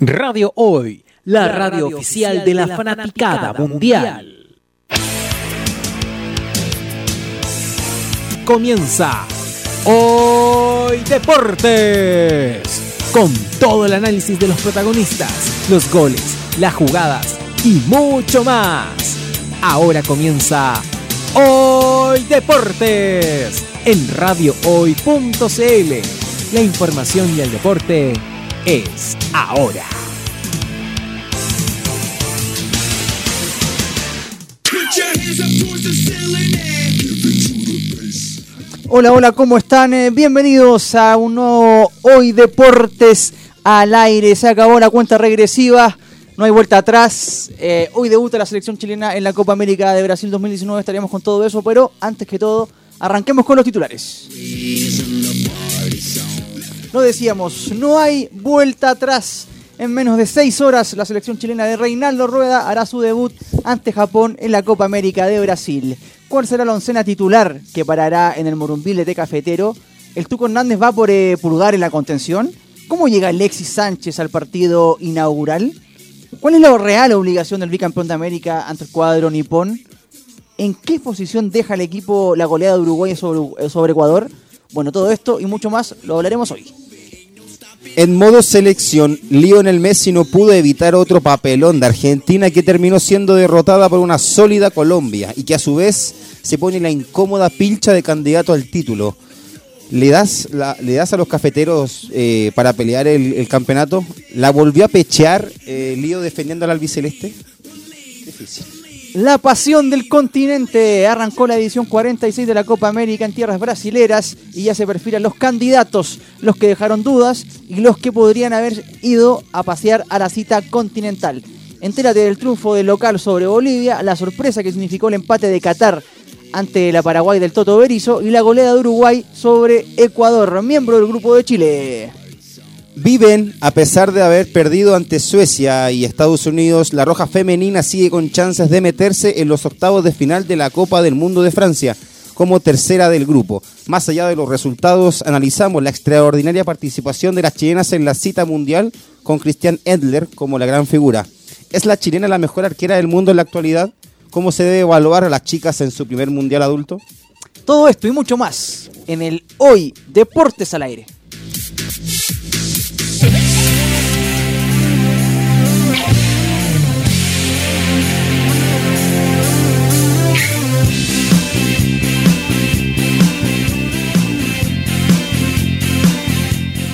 Radio Hoy, la, radio, oficial de la, fanaticada, mundial. Comienza Hoy Deportes, con todo el análisis de los protagonistas, los goles, las jugadas y mucho más. Ahora comienza Hoy Deportes en radiohoy.cl. La información y el deporte es ahora. Hola, hola, ¿cómo están? Eh, bienvenidos a un nuevo Hoy Deportes al aire. Se acabó la cuenta regresiva, no hay vuelta atrás. Eh, hoy debuta la selección chilena en la Copa América de Brasil 2019. Estaríamos con todo eso, pero antes que todo, arranquemos con los titulares. Lo decíamos, no hay vuelta atrás. En menos de seis horas, la selección chilena de Reinaldo Rueda hará su debut ante Japón en la Copa América de Brasil. ¿Cuál será la oncena titular que parará en el Morumbil de Cafetero? ¿El Tuco Hernández va por eh, pulgar en la contención? ¿Cómo llega Alexis Sánchez al partido inaugural? ¿Cuál es la real obligación del bicampeón de América ante el cuadro nipón? ¿En qué posición deja el equipo la goleada de Uruguay sobre Ecuador? Bueno, todo esto y mucho más lo hablaremos hoy. En modo selección, Lionel Messi no pudo evitar otro papelón de Argentina que terminó siendo derrotada por una sólida Colombia y que a su vez se pone la incómoda pilcha de candidato al título. ¿Le das, ¿le das a los cafeteros eh, para pelear el, campeonato? ¿La volvió a pechear eh, Lío defendiendo al albiceleste? Difícil. La pasión del continente arrancó la edición 46 de la Copa América en tierras brasileras y ya se perfilan los candidatos, los que dejaron dudas y los que podrían haber ido a pasear a la cita continental. Entérate del triunfo del local sobre Bolivia, la sorpresa que significó el empate de Qatar ante la Paraguay del Toto Berizo y la goleada de Uruguay sobre Ecuador, miembro del grupo de Chile. Viven, a pesar de haber perdido ante Suecia y Estados Unidos, la Roja Femenina sigue con chances de meterse en los octavos de final de la Copa del Mundo de Francia, como tercera del grupo. Más allá de los resultados, analizamos la extraordinaria participación de las chilenas en la cita mundial con Christian Edler como la gran figura. ¿Es la chilena la mejor arquera del mundo en la actualidad? ¿Cómo se debe evaluar a las chicas en su primer mundial adulto? Todo esto y mucho más en el Hoy Deportes al Aire.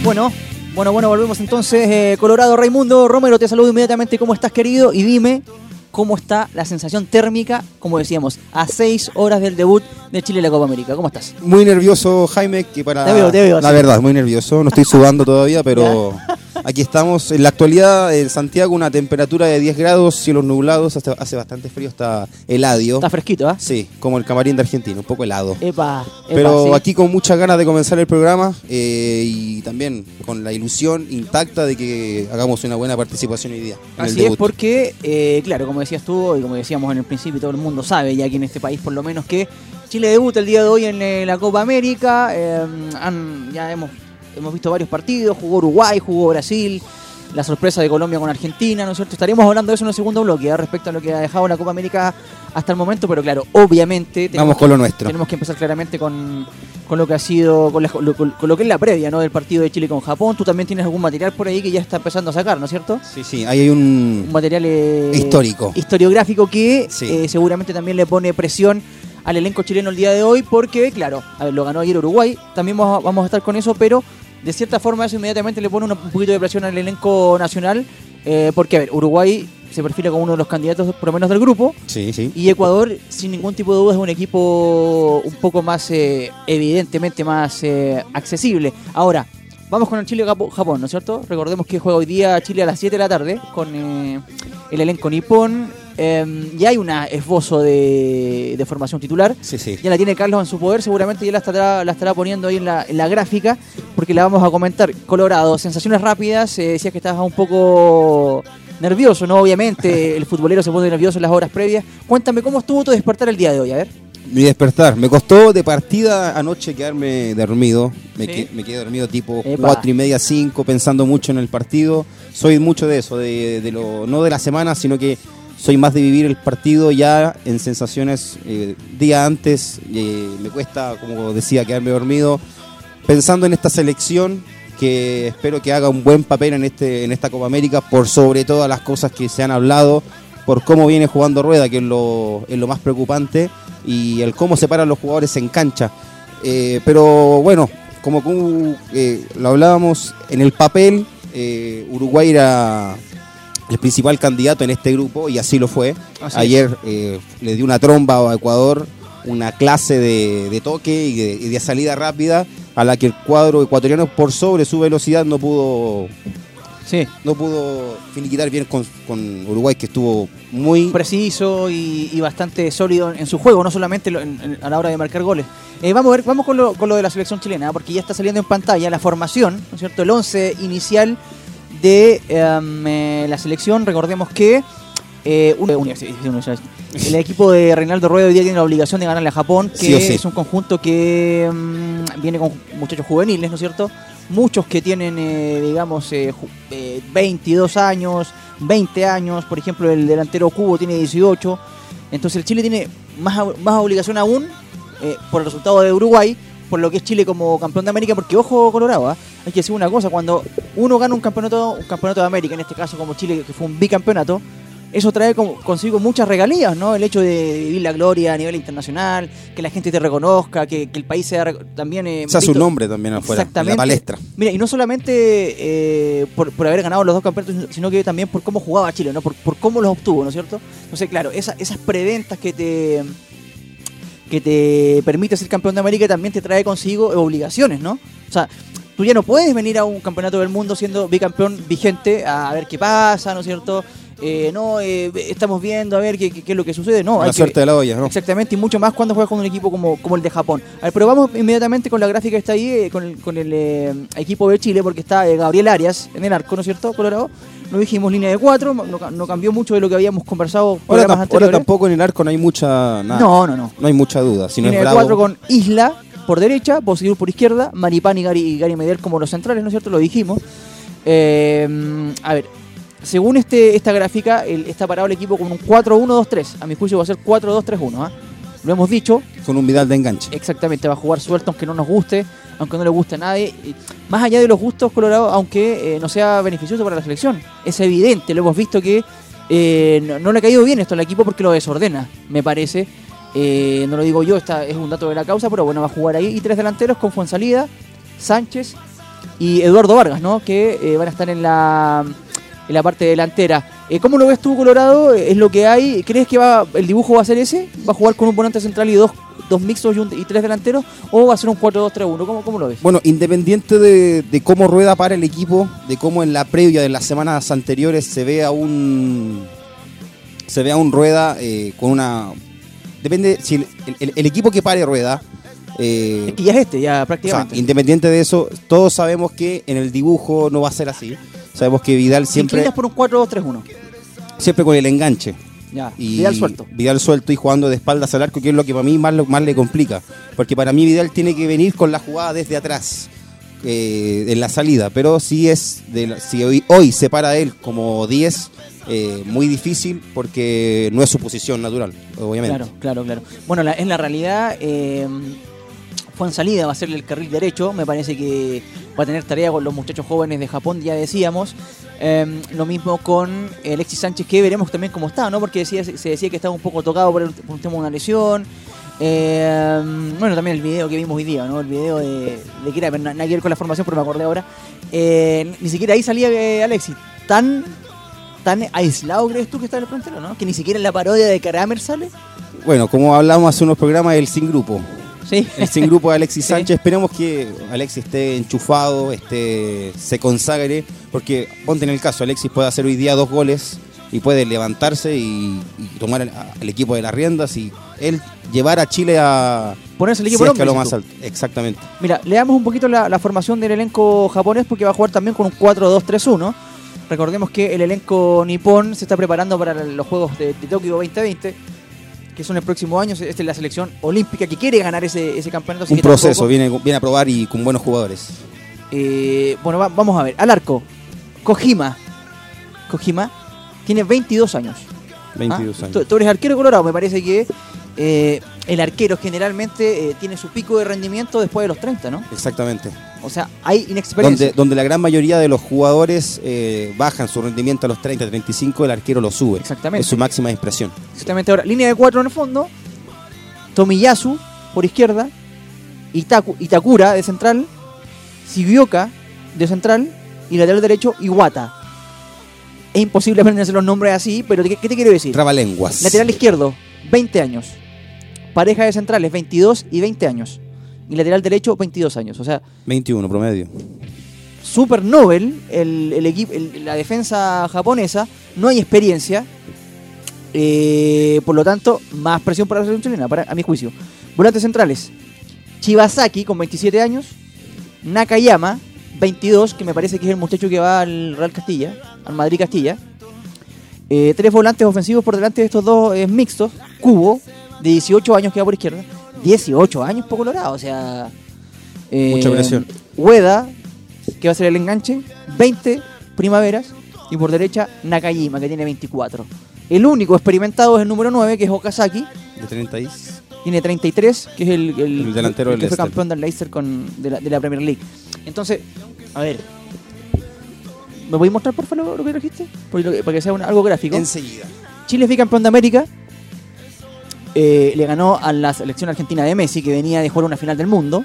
Bueno, bueno, bueno, volvemos entonces. Eh, Colorado Raimundo Romero, te saludo inmediatamente. ¿Cómo estás, querido? Y dime cómo está la sensación térmica, como decíamos, a seis horas del debut de Chile en la Copa América. ¿Cómo estás? Muy nervioso, Jaime, que para... la verdad, muy nervioso. No estoy sudando todavía, pero aquí estamos. En la actualidad, en Santiago, una temperatura de 10 grados, cielos nublados, hace, bastante frío, está heladio. Está fresquito, ¿ah? Sí, como el camarín de Argentina, un poco helado. Epa, pero aquí con muchas ganas de comenzar el programa eh, y también con la ilusión intacta de que hagamos una buena participación hoy día. Así es porque, eh, claro, como decías tú y como decíamos en el principio, todo el mundo sabe ya aquí en este país por lo menos que Chile debuta el día de hoy en eh, la Copa América. Eh, ya hemos, hemos visto varios partidos, jugó Uruguay, jugó Brasil, la sorpresa de Colombia con Argentina, ¿no es cierto? Estaremos hablando de eso en el segundo bloque, respecto a lo que ha dejado la Copa América hasta el momento, pero claro, obviamente... Vamos con lo nuestro. Tenemos que empezar claramente con, con lo que ha sido, con, lo, que es la previa ¿no? del partido de Chile con Japón. Tú también tienes algún material por ahí que ya está empezando a sacar, ¿no es cierto? Sí, sí, ahí hay un, material eh, histórico. Historiográfico que eh, seguramente también le pone presión al elenco chileno el día de hoy, porque, claro, a ver, lo ganó ayer Uruguay, también vamos a, estar con eso, pero de cierta forma eso inmediatamente le pone un poquito de presión al elenco nacional, eh, porque, a ver, Uruguay se perfila como uno de los candidatos, por lo menos del grupo. Sí, sí. Y Ecuador, sin ningún tipo de duda, es un equipo un poco más, eh, evidentemente más eh, accesible. Ahora, vamos con el Chile-Japón, ¿no es cierto? Recordemos que juega hoy día Chile a las 7 de la tarde con eh, el elenco nipón. Em, ya hay un esbozo de, formación titular. Sí, sí. Ya la tiene Carlos en su poder, seguramente ya la estará, la estará poniendo ahí en la, en la gráfica, porque la vamos a comentar. Colorado, sensaciones rápidas, decías que estabas un poco nervioso, ¿no? Obviamente, el futbolero se pone nervioso en las horas previas. Cuéntame, ¿cómo estuvo tu despertar el día de hoy? A ver. Mi despertar. Me costó de partida anoche quedarme dormido. Me, ¿Sí? que- me quedé dormido tipo Epa. cuatro y media, cinco, pensando mucho en el partido. Soy mucho de eso, de, de lo, no de la semana, sino que soy más de vivir el partido ya en sensaciones eh, día antes. eh, me cuesta, como decía, quedarme dormido. Pensando en esta selección que espero que haga un buen papel en, este, en esta Copa América por sobre todas las cosas que se han hablado, por cómo viene jugando Rueda, que es lo, es lo más preocupante, y el cómo separan los jugadores en cancha. Eh, pero bueno, como lo hablábamos, en el papel Uruguay era el principal candidato en este grupo y así lo fue. Así Ayer eh, le dio una tromba a Ecuador, una clase de, de toque y de, y de salida rápida a la que el cuadro ecuatoriano por sobre su velocidad no pudo Sí, no pudo finiquitar bien con, con Uruguay que estuvo muy preciso y, y bastante sólido en, su juego, no solamente lo- en- en- a la hora de marcar goles. Eh, vamos a ver, vamos con lo, con lo de la selección chilena, porque ya está saliendo en pantalla la formación, ¿no es cierto? El 11 inicial de em, eh, la selección. Recordemos que eh, un- el equipo de Reinaldo Rueda hoy día tiene la obligación de ganarle a Japón, que Sí o sí. es un conjunto que mm, viene con muchachos juveniles, ¿no es cierto? Muchos que tienen, eh, digamos, eh, ju- eh, 22 años, 20 años, por ejemplo, el delantero Cubo tiene 18. Entonces el Chile tiene más, más obligación aún por el resultado de Uruguay, por lo que es Chile como campeón de América, porque ojo Colorado, ¿ah? hay que decir una cosa, cuando uno gana un campeonato, un campeonato de América, en este caso como Chile, que fue un bicampeonato, eso trae como- consigo muchas regalías, ¿no? El hecho de vivir la gloria a nivel internacional, que la gente te reconozca, que, que el país sea también... eh, se hace un visto- nombre también afuera, en la Exactamente. palestra. Mira, y no solamente eh, por, por haber ganado los dos campeonatos, sino que también por cómo jugaba Chile, ¿no? Por, por cómo los obtuvo, ¿no es cierto? Entonces, claro, esa- esas preventas que te que te permite ser campeón de América también te trae consigo obligaciones, ¿no? O sea, tú ya no puedes venir a un campeonato del mundo siendo bicampeón vigente a ver qué pasa, ¿no es cierto? Eh, no, eh, estamos viendo a ver qué, qué- qué es lo que sucede. No, la hay que- suerte de la olla, ¿no? Exactamente, y mucho más cuando juegas con un equipo como, como el de Japón. A ver, pero vamos inmediatamente con la gráfica que está ahí, eh, con el, con el eh, equipo de Chile, porque está eh, Gabriel Arias en el arco, ¿no es cierto, Colorado? Lo dijimos, línea de cuatro, no, ca- no cambió mucho de lo que habíamos conversado Ahora, tam- ahora tampoco en el arco no hay mucha nada. No, no, no. No hay mucha duda. Si no es línea de cuatro con Isla por derecha, Bosir por izquierda, Maripán y Gary, y Gary Medel como los centrales, ¿no es cierto? Lo dijimos. Eh, a ver, según este, esta gráfica, el- está parado el equipo con un 4-1-2-3. A mi juicio va a ser 4-2-3-1. ¿ah? Lo hemos dicho, con un Vidal de enganche. Exactamente, va a jugar suelto aunque no nos guste, aunque no le guste a nadie. Más allá de los gustos, Colorado, aunque eh, no sea beneficioso para la selección. Es evidente, lo hemos visto que eh, no, no le ha caído bien esto al equipo porque lo desordena, me parece. Eh, no lo digo yo, esta es un dato de la causa, pero bueno, va a jugar ahí. Y tres delanteros con Fuensalida, Sánchez y Eduardo Vargas, ¿no? Que van a estar en la, en la parte delantera. Eh, ¿Cómo lo ves tú, Colorado? ¿Es lo que hay? ¿Crees que va el dibujo va a ser ese? ¿Va a jugar con un volante central y dos, dos mixtos y, un- y tres delanteros? ¿O va a ser un 4-2-3-1? ¿Cómo, ¿Cómo lo ves? Bueno, independiente de, de cómo rueda para el equipo, de cómo en la previa de las semanas anteriores se ve a un se ve a un rueda eh, con una depende si el, el- el equipo que pare rueda eh, Es que ya es este, ya o sea, prácticamente. independiente de eso, todos sabemos que en el dibujo no va a ser así. Sabemos que Vidal siempre inclinas por un 4-2-3-1. siempre con el enganche. Ya, Y Vidal suelto. Vidal suelto y jugando de espaldas al arco, que es lo que para mí más, le complica. Porque para mí Vidal tiene que venir con la jugada desde atrás, eh, en la salida. Pero si es de la- si hoy, hoy se para él como 10, eh, muy difícil porque no es su posición natural, obviamente. Claro, claro, claro. Bueno, la- en la realidad, eh, Juan Salida va a ser el carril derecho. Me parece que va a tener tarea con los muchachos jóvenes de Japón, ya decíamos. Eh, lo mismo con Alexis Sánchez, que veremos también cómo está, ¿no? Porque se decía que estaba un poco tocado por, el- un tema de una lesión. Eh, bueno, también el video que vimos hoy día, ¿no? El video de, de que era, pero nada que ver con la formación, pero me acordé ahora. Eh, ni siquiera ahí salía eh, Alexis. Tan, tan aislado crees tú que está en el frontero, ¿no? Que ni siquiera en la parodia de Kramer sale. Bueno, como hablamos hace unos programas, el sin grupo. Sí. El sin grupo de Alexis Sí. Sánchez. Esperemos que Alexis esté enchufado, esté, se consagre. Porque ponte en el caso, Alexis puede hacer hoy día dos goles y puede levantarse y, y tomar el, al equipo de las riendas y él llevar a Chile a Ponerse el si es que lo más alto. Exactamente. Mira, leamos un poquito la, la formación del elenco japonés porque va a jugar también con un 4-2-3-1. Recordemos que el elenco nipón se está preparando para los Juegos de, de Tokio 2020 que son el próximo año. Esta es la selección olímpica que quiere ganar ese, ese campeonato. así Un que proceso, tampoco- viene, viene a probar y con buenos jugadores. Eh, bueno, va- vamos a ver. Al arco, Kojima. Kojima tiene 22 años. 22 Ah, años. Tú, tú eres arquero colorado, me parece que eh, el arquero generalmente eh, tiene su pico de rendimiento después de los 30, ¿no? Exactamente. O sea, hay inexperiencia. Donde, donde la gran mayoría de los jugadores eh, bajan su rendimiento a los 30, 35, el arquero lo sube. Exactamente. Es su máxima expresión. Exactamente ahora. Línea de cuatro en el fondo. Tomiyasu por izquierda. Itaku- Itakura de central. Sigioka de central. Y lateral derecho, Iwata. Es imposible aprenderse los nombres así, pero ¿qué, qué te quiero decir? Trabalenguas. Lateral izquierdo, 20 años. Pareja de centrales, 22 y 20 años. Y lateral derecho, 22 años. O sea, 21 promedio. super Nobel, el, el equipo, el- la defensa japonesa, no hay experiencia. eh, por lo tanto, más presión para la selección chilena, para, a mi juicio. Volantes centrales, Chibasaki con 27 años, Nakayama, 22, que me parece que es el muchacho que va al Real Castilla, al Madrid Castilla. Eh, tres volantes ofensivos por delante de estos dos eh, mixtos. Cubo, de 18 años que va por izquierda. 18 años por Colorado, o sea... eh, Mucha presión. Ueda, que va a ser el enganche, 20 primaveras. Y por derecha, Nakajima, que tiene 24. El único experimentado es el número 9, que es Okazaki. De 30 y... Tiene 33, que es el, el- El delantero el del que fue Leicester. campeón del Leicester con, de, la, de la Premier League. Entonces, a ver. ¿Me voy a mostrar, por favor, lo, que trajiste? Para que sea un- algo gráfico. Enseguida. Chile fue campeón de América. Eh, le ganó a la selección argentina de Messi, que venía de jugar una final del mundo.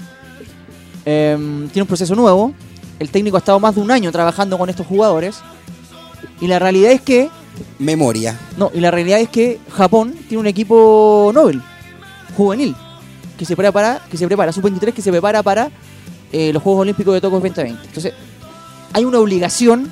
Em, tiene un proceso nuevo. El técnico ha estado más de un año trabajando con estos jugadores. Y la realidad es que. Memoria. No, y la realidad es que Japón tiene un equipo Nobel, juvenil, que se prepara, que se prepara, sub-23, que se prepara para eh, los Juegos Olímpicos de Tokio 2020. Entonces, hay una obligación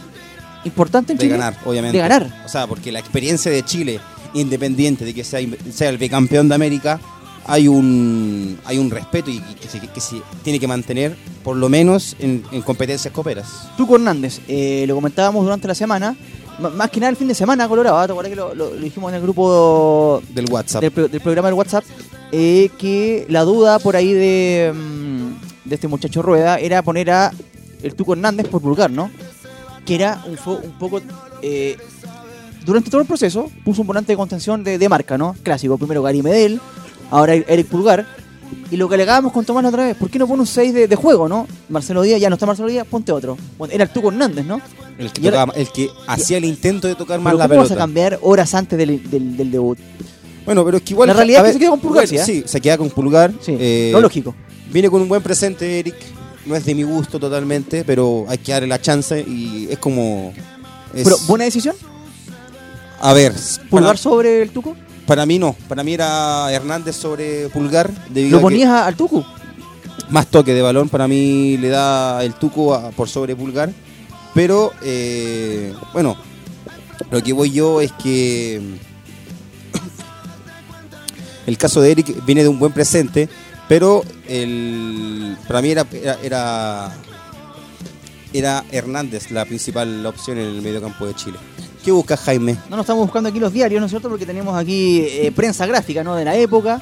importante en De Chile ganar, obviamente. de ganar. O sea, porque la experiencia de Chile, independiente de que sea, sea el bicampeón de América, hay un hay un respeto y, y que, se, que se tiene que mantener, por lo menos, en, en competencias coperas. Tuco Hernández, eh, lo comentábamos durante la semana, m- más que nada el fin de semana, Colorado, ¿te acuerdas que lo, lo- lo dijimos en el grupo Del WhatsApp. del, pro- del programa del WhatsApp? eh, que la duda por ahí de, mm, de este muchacho Rueda era poner a el Tuco Hernández por Pulgar, ¿no? Que era un, un poco... eh, durante todo el proceso puso un volante de contención de, de marca, ¿no? Clásico, primero Gary Medel, ahora Eric Pulgar. Y lo que alegábamos con Tomás la otra vez, ¿por qué no pone un 6 de, de juego, no? Marcelo Díaz, ya no está Marcelo Díaz, ponte otro. Bueno, era el Tuco Hernández, ¿no? El que, tocaba- el que hacía el intento de tocar más la ¿cómo vas a pelota. cambiar horas antes del, del- del debut? Bueno, pero es que igual. La realidad es que se queda con Pulgar, igual, ¿sí, eh? Sí, se queda con Pulgar. Sí, Eh, lo lógico. Viene con un buen presente, Eric. No es de mi gusto totalmente, pero hay que darle la chance y es como. es- Pero, ¿buena decisión? A ver, ¿Pulgar para, sobre el Tuco? para mí no. Para mí era Hernández sobre Pulgar. ¿Lo ponías al Tuco? más toque de balón. Para mí le da el Tuco a- por sobre Pulgar. Pero, eh, bueno, lo que voy yo es que. El caso de Eric viene de un buen presente, pero el, para mí era, era, era, era Hernández la principal opción en el mediocampo de Chile. ¿Qué busca Jaime? No nos estamos buscando aquí los diarios, ¿no es cierto? Porque tenemos aquí eh, prensa gráfica, ¿no? De la época.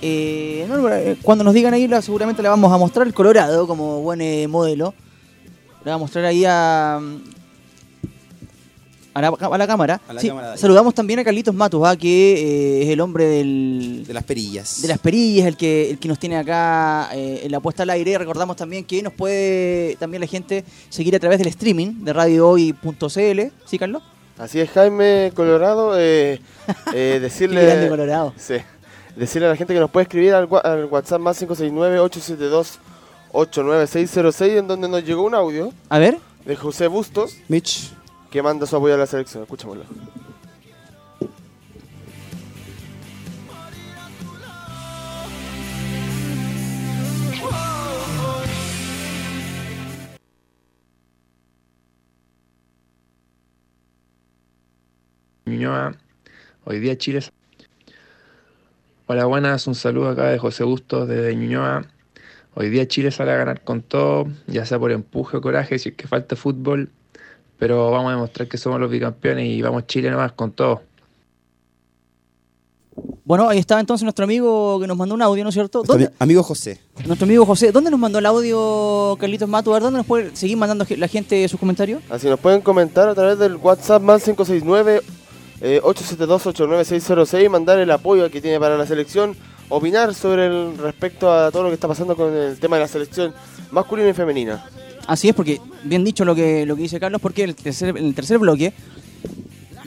Eh, no, eh, cuando nos digan ahí, seguramente le vamos a mostrar el Colorado como buen eh, modelo. Le vamos a mostrar ahí a, a, la, a la cámara. A la Sí, cámara saludamos también a Carlitos Matus, ¿ah? que eh, es el hombre del, De las perillas. de las perillas, el que, el que nos tiene acá en la puesta al aire. Recordamos también que nos puede también la gente seguir a través del streaming de radiohoy.cl. ¿Sí, Carlos? Así es, Jaime Colorado. eh, eh, decirle, Colorado. sí, decirle a la gente que nos puede escribir al WhatsApp más 569-872-89606, en donde nos llegó un audio A ver. de José Bustos Mitch. que manda su apoyo a la selección. Escuchémoslo. Ñuñoa. Hoy día Chile. Hola, buenas. Un saludo acá de José Bustos desde Ñuñoa. Hoy día Chile sale a ganar con todo, ya sea por empuje o coraje, si es que falta fútbol. Pero vamos a demostrar que somos los bicampeones y vamos Chile nomás con todo. Bueno, ahí estaba entonces nuestro amigo que nos mandó un audio, ¿no es cierto? ¿Dónde- ami- amigo José. nuestro amigo José, ¿dónde nos mandó el audio Carlitos Mato? A ver, ¿dónde nos puede seguir mandando la gente sus comentarios? Así nos pueden comentar a través del WhatsApp más 569 eh, 872-89606, mandar el apoyo que tiene para la selección, opinar sobre el respecto a todo lo que está pasando con el tema de la selección masculina y femenina. Así es, porque bien dicho lo que, lo que dice Carlos, porque el tercer, el tercer bloque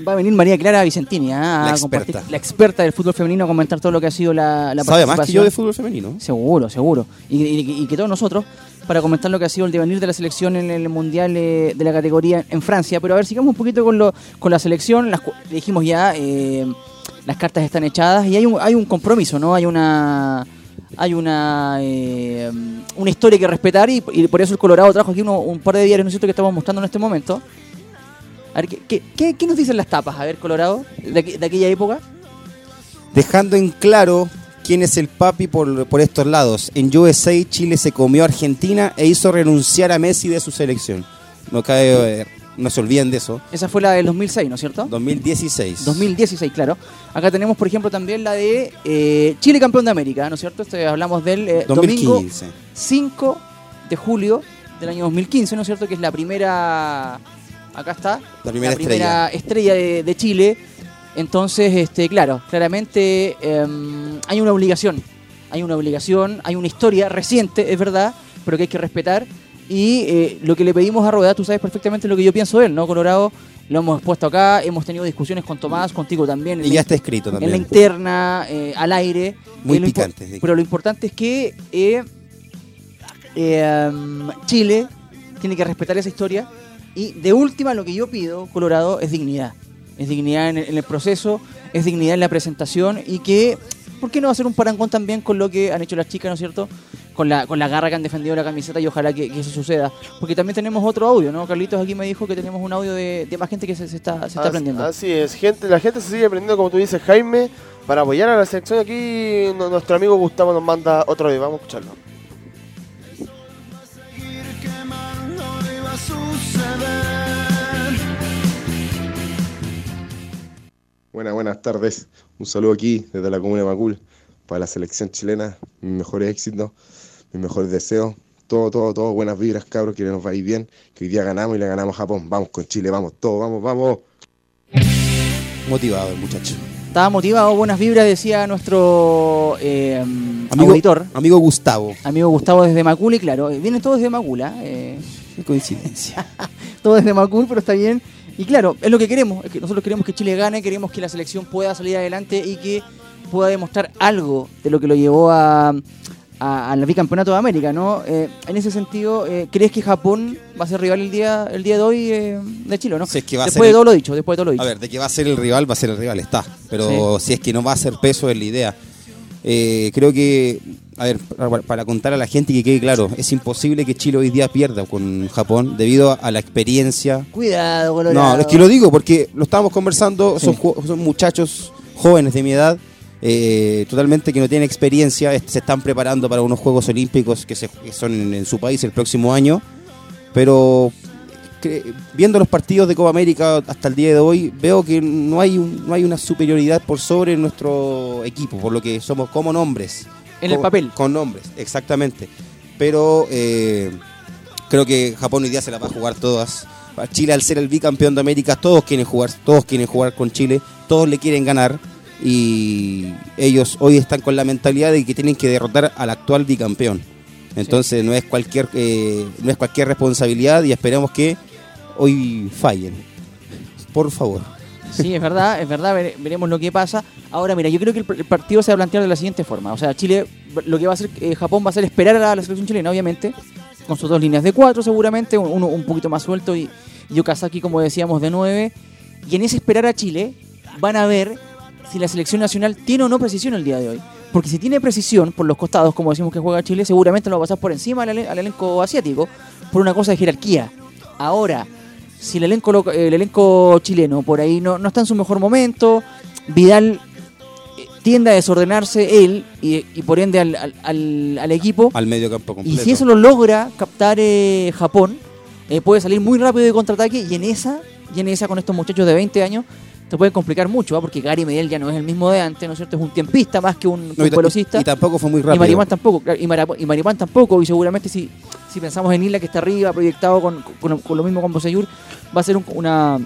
va a venir María Clara Vicentini ¿ah? a La compartir- experta. la experta del fútbol femenino a comentar todo lo que ha sido la, la Sabe más que yo participación. de fútbol femenino. Seguro, seguro. Y, y- y que todos nosotros, para comentar lo que ha sido el devenir de la selección en el Mundial eh, de la categoría en Francia. Pero a ver, sigamos un poquito con, lo, con la selección. Las, dijimos ya, eh, las cartas están echadas y hay un, hay un compromiso, ¿no? Hay una hay una eh, una historia que respetar y, y por eso el Colorado trajo aquí uno- un par de diarios, ¿no es cierto?, que estamos mostrando en este momento. A ver, ¿qué, qué, qué- qué nos dicen las tapas? A ver, Colorado, de, de aquella época. Dejando en claro quién es el papi por, por estos lados. En USA, Chile se comió a Argentina e hizo renunciar a Messi de su selección. No, cabe, eh, no se olviden de eso. Esa fue la del 2006, ¿no es cierto? 2016. 2016, claro. Acá tenemos, por ejemplo, también la de eh, Chile campeón de América, ¿no es cierto? Este, hablamos del eh, domingo 2015. 5 de julio del año 2015, ¿no es cierto? Que es la primera, acá está, La primera estrella de, de Chile. Entonces, este, claro, claramente em, hay una obligación, hay una obligación, hay una historia reciente, es verdad, pero que hay que respetar. Y eh, lo que le pedimos a Rueda, tú sabes perfectamente lo que yo pienso de él, ¿no? Colorado, lo hemos puesto acá, hemos tenido discusiones con Tomás, contigo también. Y la ya está escrito En la también. interna, eh, al aire. Muy Eh, lo picante, sí. Pero lo importante es que um, Chile tiene que respetar esa historia. Y de última, lo que yo pido, Colorado, es dignidad. Es dignidad en el, en el proceso, es dignidad en la presentación y que, ¿por qué no hacer un parangón también con lo que han hecho las chicas, ¿no es cierto? Con la, con la garra que han defendido la camiseta y ojalá que, que eso suceda. Porque también tenemos otro audio, ¿no? Carlitos aquí me dijo que tenemos un audio de, de más gente que se, se está, se está Así- aprendiendo. Así es, gente, la gente se sigue aprendiendo, como tú dices, Jaime, para apoyar a la selección. Aquí nuestro amigo Gustavo nos manda otro audio, vamos a escucharlo. Buenas, buenas tardes. Un saludo aquí desde la comuna de Macul para la selección chilena. Mis mejores éxitos, mis mejores deseos. Todo, todo, todo. Buenas vibras, cabros. Que nos va a ir bien. Que hoy día ganamos y le ganamos a Japón. Vamos con Chile, vamos, todo, vamos, vamos. Motivado el muchacho. Estaba motivado, buenas vibras, decía nuestro eh, Amigo, auditor, amigo Gustavo. amigo Gustavo desde Macul, y claro, vienen todos desde Macul, ¿ah? eh, Qué coincidencia. todos desde Macul, pero está bien. Y claro, es lo que queremos, es que nosotros queremos que Chile gane, queremos que la selección pueda salir adelante y que pueda demostrar algo de lo que lo llevó a, a- al bicampeonato de América, ¿no? Eh, en ese sentido, eh, ¿crees que Japón va a ser rival el día, el día de hoy eh, de Chile, no? Si es que va a después ser de el- todo lo dicho, después de todo lo dicho. A ver, de que va a ser el rival, va a ser el rival, está. Pero si es que no va a ser peso, es la idea. Creo que, a ver, para, para contar a la gente que quede claro, es imposible que Chile hoy día pierda con Japón debido a, a la experiencia. Cuidado, Colorado. No, es que lo digo porque lo estábamos conversando, Sí. son, son muchachos jóvenes de mi edad, eh, totalmente que no tienen experiencia, se están preparando para unos Juegos Olímpicos que, se, que son en, en su país el próximo año, pero cre- viendo los partidos de Copa América hasta el día de hoy, veo que no hay, un- no hay una superioridad por sobre nuestro equipo, por lo que somos como nombres. En el papel. Con nombres, exactamente. Pero eh, creo que Japón hoy día se la va a jugar todas. Chile al ser el bicampeón de América, todos quieren jugar, todos quieren jugar con Chile, todos le quieren ganar y ellos hoy están con la mentalidad de que tienen que derrotar al actual bicampeón. Entonces no es cualquier eh, no es cualquier responsabilidad y esperemos que hoy fallen. Por favor. Sí, es verdad, es verdad, vere- veremos lo que pasa. Ahora, mira, yo creo que el, partido se va a plantear de la siguiente forma. O sea, Chile, lo que va a hacer eh, Japón va a ser esperar a la selección chilena, obviamente, con sus dos líneas de cuatro seguramente, un- uno un poquito más suelto y, y Okazaki, como decíamos, de nueve. Y en ese esperar a Chile van a ver si la selección nacional tiene o no precisión el día de hoy. Porque si tiene precisión por los costados, como decimos que juega Chile, seguramente lo va a pasar por encima al elenco asiático por una cosa de jerarquía. Ahora, si el elenco, el elenco chileno por ahí no, no está en su mejor momento, Vidal eh, tiende a desordenarse él y, y por ende al, al- al- equipo. Al medio campo Y completo. si eso lo logra captar eh, Japón, eh, puede salir muy rápido de contraataque y en esa, y en esa con estos muchachos de 20 años, te pueden complicar mucho, ¿ah? porque Gary Medel ya no es el mismo de antes, ¿no es cierto? Es un tiempista más que un, No, un y, ta- velocista. y tampoco fue muy Y rápido. Maripán tampoco, y, y Maripán tampoco, y seguramente si, si pensamos en Isla que está arriba, proyectado con, con- con lo mismo con Boseyur, va a ser un- una,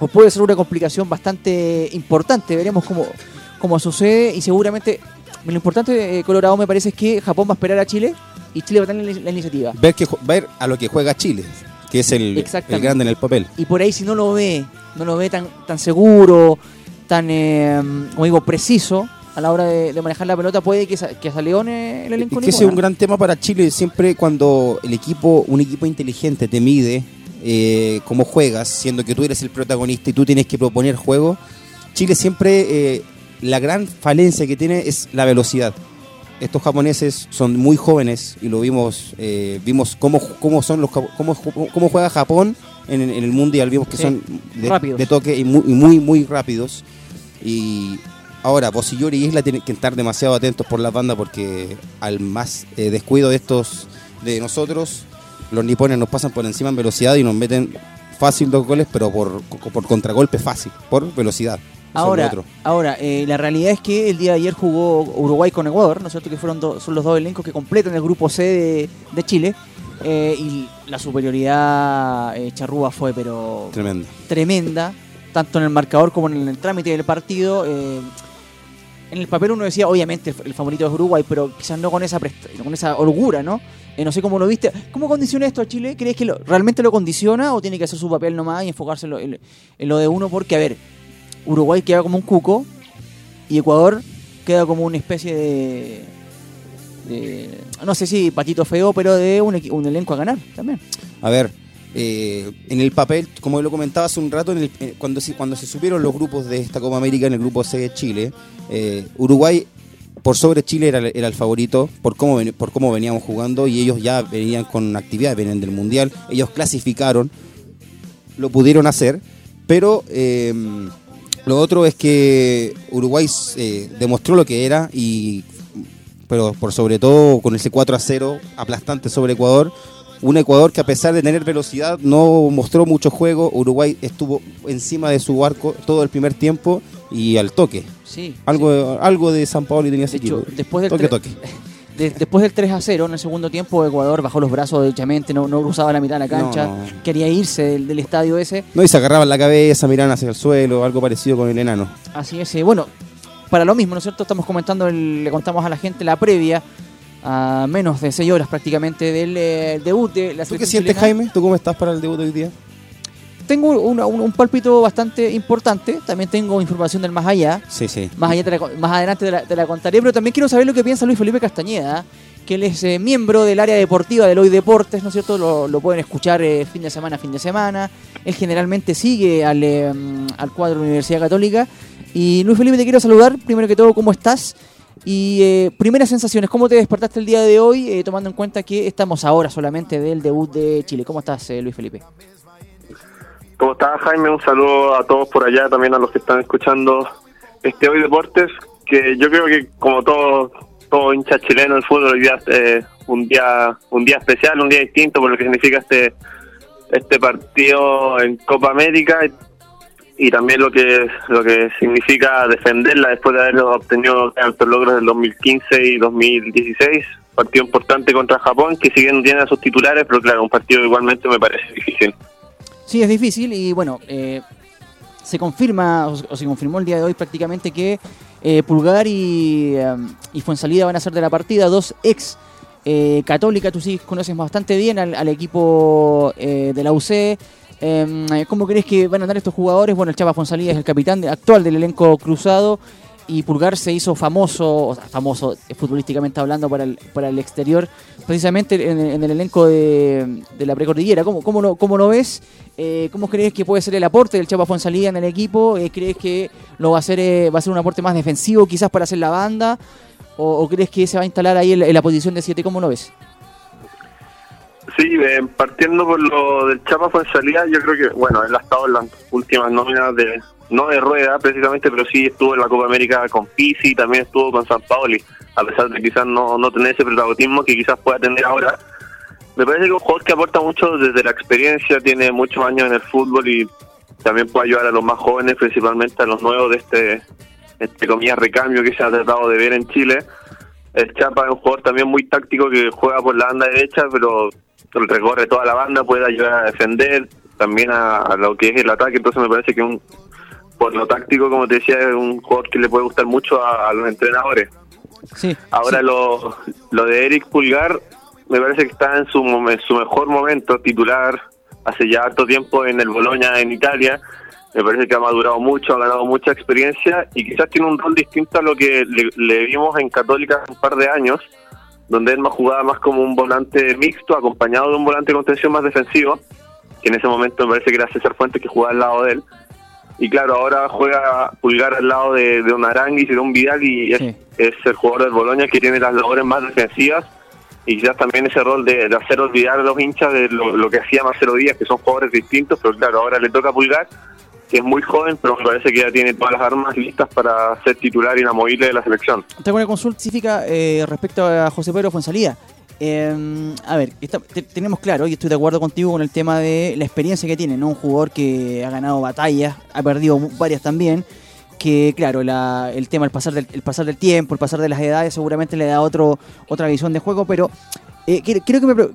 o puede ser una complicación bastante importante, veremos cómo, cómo sucede, y seguramente lo importante de Colorado me parece es que Japón va a esperar a Chile, y Chile va a tener la, iniciativa. ver, que, ver a lo que juega Chile, que es el, el grande en el papel. Y por ahí si no lo ve, no lo ve tan, tan seguro, tan, eh, como digo, preciso a la hora de, de manejar la pelota, puede que, sa- que el elenco Es que ese es un gran tema para Chile. Siempre cuando el equipo, un equipo inteligente te mide eh, cómo juegas, siendo que tú eres el protagonista y tú tienes que proponer juego, Chile siempre eh, la gran falencia que tiene es la velocidad. Estos japoneses son muy jóvenes y lo vimos, eh, vimos cómo, cómo son los cómo, cómo juega Japón en, en el mundial, vimos que Sí, son de, de toque y muy, muy muy rápidos. Y ahora Bosillor y Isla tienen que estar demasiado atentos por la banda porque al más eh, descuido de estos de nosotros, los nipones nos pasan por encima en velocidad y nos meten fácil dos goles, pero por, por contragolpe fácil, por velocidad. Ahora, ahora eh, la realidad es que el día de ayer jugó Uruguay con Ecuador, ¿no es cierto? Que fueron do- son los dos elencos que completan el grupo C de, de Chile. eh, y la superioridad eh, charrúa fue, pero Tremendo. tremenda, tanto en el marcador como en el trámite del partido. En el papel uno decía, obviamente, el favorito es Uruguay, pero quizás no con esa con esa holgura, ¿no? Eh, no sé cómo lo viste. ¿Cómo condiciona esto a Chile? ¿Crees que realmente lo condiciona o tiene que hacer su papel nomás y enfocarse en lo, de uno? Porque, a ver, Uruguay queda como un cuco y Ecuador queda como una especie de. de- no sé si patito feo, pero de un, un elenco a ganar también. A ver, eh, en el papel, como lo comentaba hace un rato, eh, cuando, se, cuando supieron los grupos de esta Copa América en el grupo C de Chile, eh, Uruguay por sobre Chile era, el favorito por cómo, ven- veníamos jugando y ellos ya venían con actividad, venían del Mundial, ellos clasificaron, lo pudieron hacer, pero lo otro es que Uruguay demostró lo que era y pero por sobre todo con ese 4 a 0 aplastante sobre Ecuador. Un Ecuador que a pesar de tener velocidad no mostró mucho juego. Uruguay estuvo encima de su barco todo el primer tiempo y al toque. Sí. Algo, algo de San Paolo tenía ese De hecho, después del, toque, toque. de- después del 3 a 0 en el segundo tiempo, Ecuador bajó los brazos derechamente, no, no cruzaba la mitad de la cancha, No, quería irse del, del estadio ese. No, y se agarraban la cabeza, miraban hacia el suelo, algo parecido con el enano. Así es, eh, bueno, para lo mismo, ¿no es cierto? Estamos comentando, el- le contamos a la gente la previa, a menos de 6 horas prácticamente del eh, debut de la ¿Tú qué sientes, chilena. Jaime? ¿Tú cómo estás para el debut de hoy día? Tengo una- un, un pálpito bastante importante, también tengo información del más allá, Sí, sí. más, allá te la más adelante te la, te la contaré, pero también quiero saber lo que piensa Luis Felipe Castañeda, que él es eh, miembro del área deportiva del Hoy Deportes, ¿no es cierto? Lo, lo pueden escuchar eh, fin de semana fin de semana. Él generalmente sigue al, eh, al cuadro de la Universidad Católica. Y Luis Felipe, te quiero saludar. Primero que todo, ¿cómo estás? Y eh, primeras sensaciones, ¿cómo te despertaste el día de hoy, eh, tomando en cuenta que estamos ahora solamente del debut de Chile? ¿Cómo estás, eh, Luis Felipe? ¿Cómo estás, Jaime? Un saludo a todos por allá, también a los que están escuchando este Hoy Deportes, que yo creo que como todo, todo hincha chileno del fútbol, hoy día es un día un día especial, un día distinto por lo que significa este este partido en Copa América y, también lo que lo que significa defenderla después de haber obtenido tantos logros del 2015 y 2016. Partido importante contra Japón, que si bien tiene a sus titulares, pero claro, un partido igualmente me parece difícil. Sí, es difícil y bueno, eh, se confirma o, o se confirmó el día de hoy prácticamente que eh, Pulgar y, eh, y Fuensalida van a ser de la partida, dos ex eh, católica, tú sí conoces bastante bien al, al equipo eh, de la UC. Eh, ¿Cómo crees que van a andar estos jugadores? Bueno, el Chapa Fonsalía es el capitán actual del elenco cruzado y Pulgar se hizo famoso, o sea, famoso eh, futbolísticamente hablando para el, para el exterior, precisamente en, el elenco de, la precordillera. ¿Cómo, cómo, lo, cómo lo ves? Eh, ¿Cómo crees que puede ser el aporte del Chapa Fonsalía en el equipo? ¿Crees que lo va a hacer eh, va a ser un aporte más defensivo quizás para hacer la banda? ¿O, o crees que se va a instalar ahí en, en la posición de 7? ¿Cómo lo ves? Sí, eh, partiendo por lo del Chapa Fuenzalía, yo creo que, bueno, él ha estado en las últimas nóminas de, no de rueda precisamente, pero sí estuvo en la Copa América con Pisi, también estuvo con San Paoli, a pesar de quizás no, no tener ese protagonismo que quizás pueda tener ahora. Me parece que es un jugador que aporta mucho desde la experiencia, tiene muchos años en el fútbol y también puede ayudar a los más jóvenes, principalmente a los nuevos de este, entre comillas, recambio que se ha tratado de ver en Chile. El Chapa es un jugador también muy táctico que juega por la banda derecha, pero recorre toda la banda, puede ayudar a defender, también a, a lo que es el ataque, entonces me parece que un, por lo táctico, como te decía, es un jugador que le puede gustar mucho a, a los entrenadores. Sí. Ahora lo, lo de Eric Pulgar me parece que está en su, en su mejor momento titular hace ya harto tiempo en el Boloña en Italia. Me parece que ha madurado mucho, ha ganado mucha experiencia y quizás tiene un rol distinto a lo que le, le vimos en Católica hace un par de años, donde él más jugaba más como un volante mixto, acompañado de un volante de contención más defensivo, que en ese momento me parece que era César Fuentes que jugaba al lado de él. Y claro, ahora juega Pulgar al lado de, de un Aranguis y de un Vidal y es, Sí. es el jugador del Boloña que tiene las labores más defensivas y quizás también ese rol de, de hacer olvidar a los hinchas de lo, lo que hacía Marcelo Díaz, que son jugadores distintos, pero claro, ahora le toca Pulgar, que es muy joven, pero me parece que ya tiene todas las armas listas para ser titular inamovible de la selección. Tengo una consulta específica eh, respecto a José Pedro Fuensalida. Eh, a ver, tenemos claro, y estoy de acuerdo contigo con el tema de la experiencia que tiene, ¿no? Un jugador que ha ganado batallas, ha perdido varias también, que claro, la- el tema, el pasar, del, el pasar del tiempo, el pasar de las edades, seguramente le da otro, otra visión de juego, pero eh, quiero que me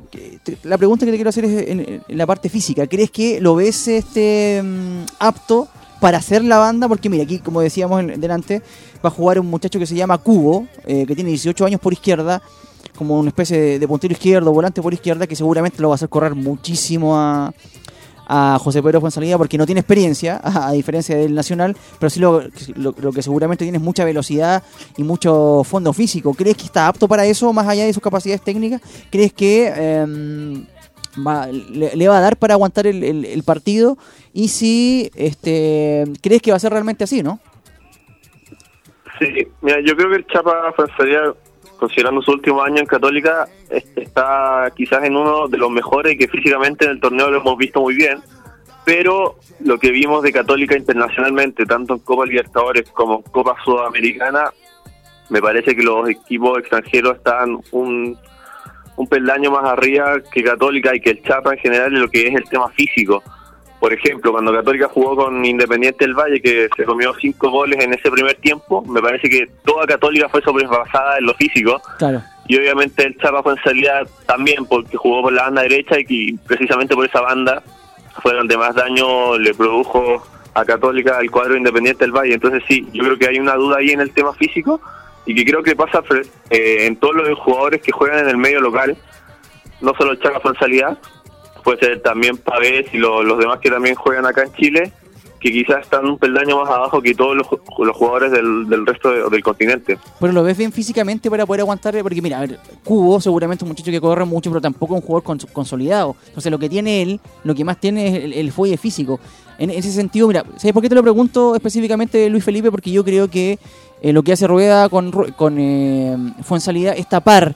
la pregunta que te quiero hacer es en, la parte física. ¿Crees que lo ves este mm, apto para hacer la banda? Porque mira, aquí como decíamos delante, va a jugar un muchacho que se llama Cubo, eh, que tiene 18 años por izquierda, como una especie de, de puntero izquierdo, volante por izquierda, que seguramente lo va a hacer correr muchísimo a, a José Pedro Fuensalida porque no tiene experiencia, a, diferencia del Nacional, pero sí lo, lo- que seguramente tiene es mucha velocidad y mucho fondo físico. ¿Crees que está apto para eso, más allá de sus capacidades técnicas? ¿Crees que em, le, va a dar para aguantar el, partido? Y si este, crees que va a ser realmente así, ¿no? Sí, mira, yo creo que el Chapa Fuensalida, considerando su último año en Católica, es- está quizás en uno de los mejores que físicamente en el torneo lo hemos visto muy bien, pero lo que vimos de Católica internacionalmente, tanto en Copa Libertadores como en Copa Sudamericana, me parece que los equipos extranjeros están un, un peldaño más arriba que Católica y que el Chapa en general en lo que es el tema físico. Por ejemplo, cuando Católica jugó con Independiente del Valle, que se comió cinco goles en ese primer tiempo, me parece que toda Católica fue sobrepasada en lo físico. Claro. Y obviamente el Chapa fue en salida también porque jugó por la banda derecha y que precisamente por esa banda fue donde más daño le produjo a Católica al cuadro Independiente del Valle. Entonces sí, yo creo que hay una duda ahí en el tema físico y que creo que pasa eh, en todos los jugadores que juegan en el medio local, no solo el Chapa fue en salida, puede ser también Pavés y lo- los demás que también juegan acá en Chile, que quizás están un peldaño más abajo que todos los, los jugadores del, del resto de- del continente. Pero lo ves bien físicamente para poder aguantar, porque mira, a ver, Cubo seguramente es un muchacho que corre mucho, pero tampoco es un jugador cons- consolidado. Entonces lo que tiene él, lo que más tiene es el, el fuelle físico. En ese sentido, mira, ¿sabes por qué te lo pregunto específicamente, Luis Felipe? Porque yo creo que eh, lo que hace Rueda con, con eh, Fuensalida es tapar